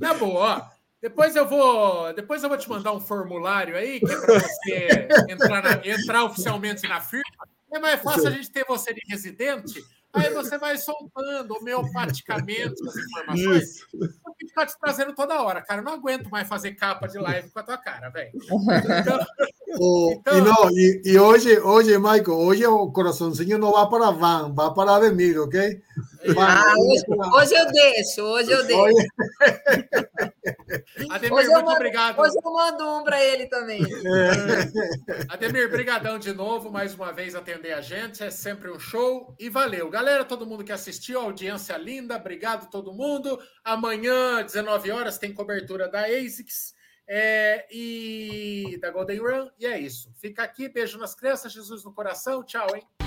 Na boa, ó. Depois eu vou, depois eu vou te mandar um formulário aí que é para você [laughs] entrar, na, entrar oficialmente na firma. É mais fácil a gente ter você de residente Aí você vai soltando homeopaticamente as informações. Isso. Ficar te trazendo toda hora, cara. Eu não aguento mais fazer capa de live com a tua cara, velho. [laughs] Então, oh, então... E, não, e, e, hoje, hoje, Michael, hoje o coraçãozinho não vai para Van, vai para Ademir, ok? Ah, hoje, hoje, eu deixo, hoje eu deixo. [laughs] Ademir, hoje muito mando, obrigado. Hoje eu mando um para ele também. É. Ademir, brigadão de novo, mais uma vez atender a gente, é sempre um show e valeu. Galera, todo mundo que assistiu, audiência linda, obrigado todo mundo. Amanhã, 19 horas, tem cobertura da ASICS é, e da Golden Run, e é isso. Fica aqui, beijo nas crianças, Jesus no coração, tchau, hein?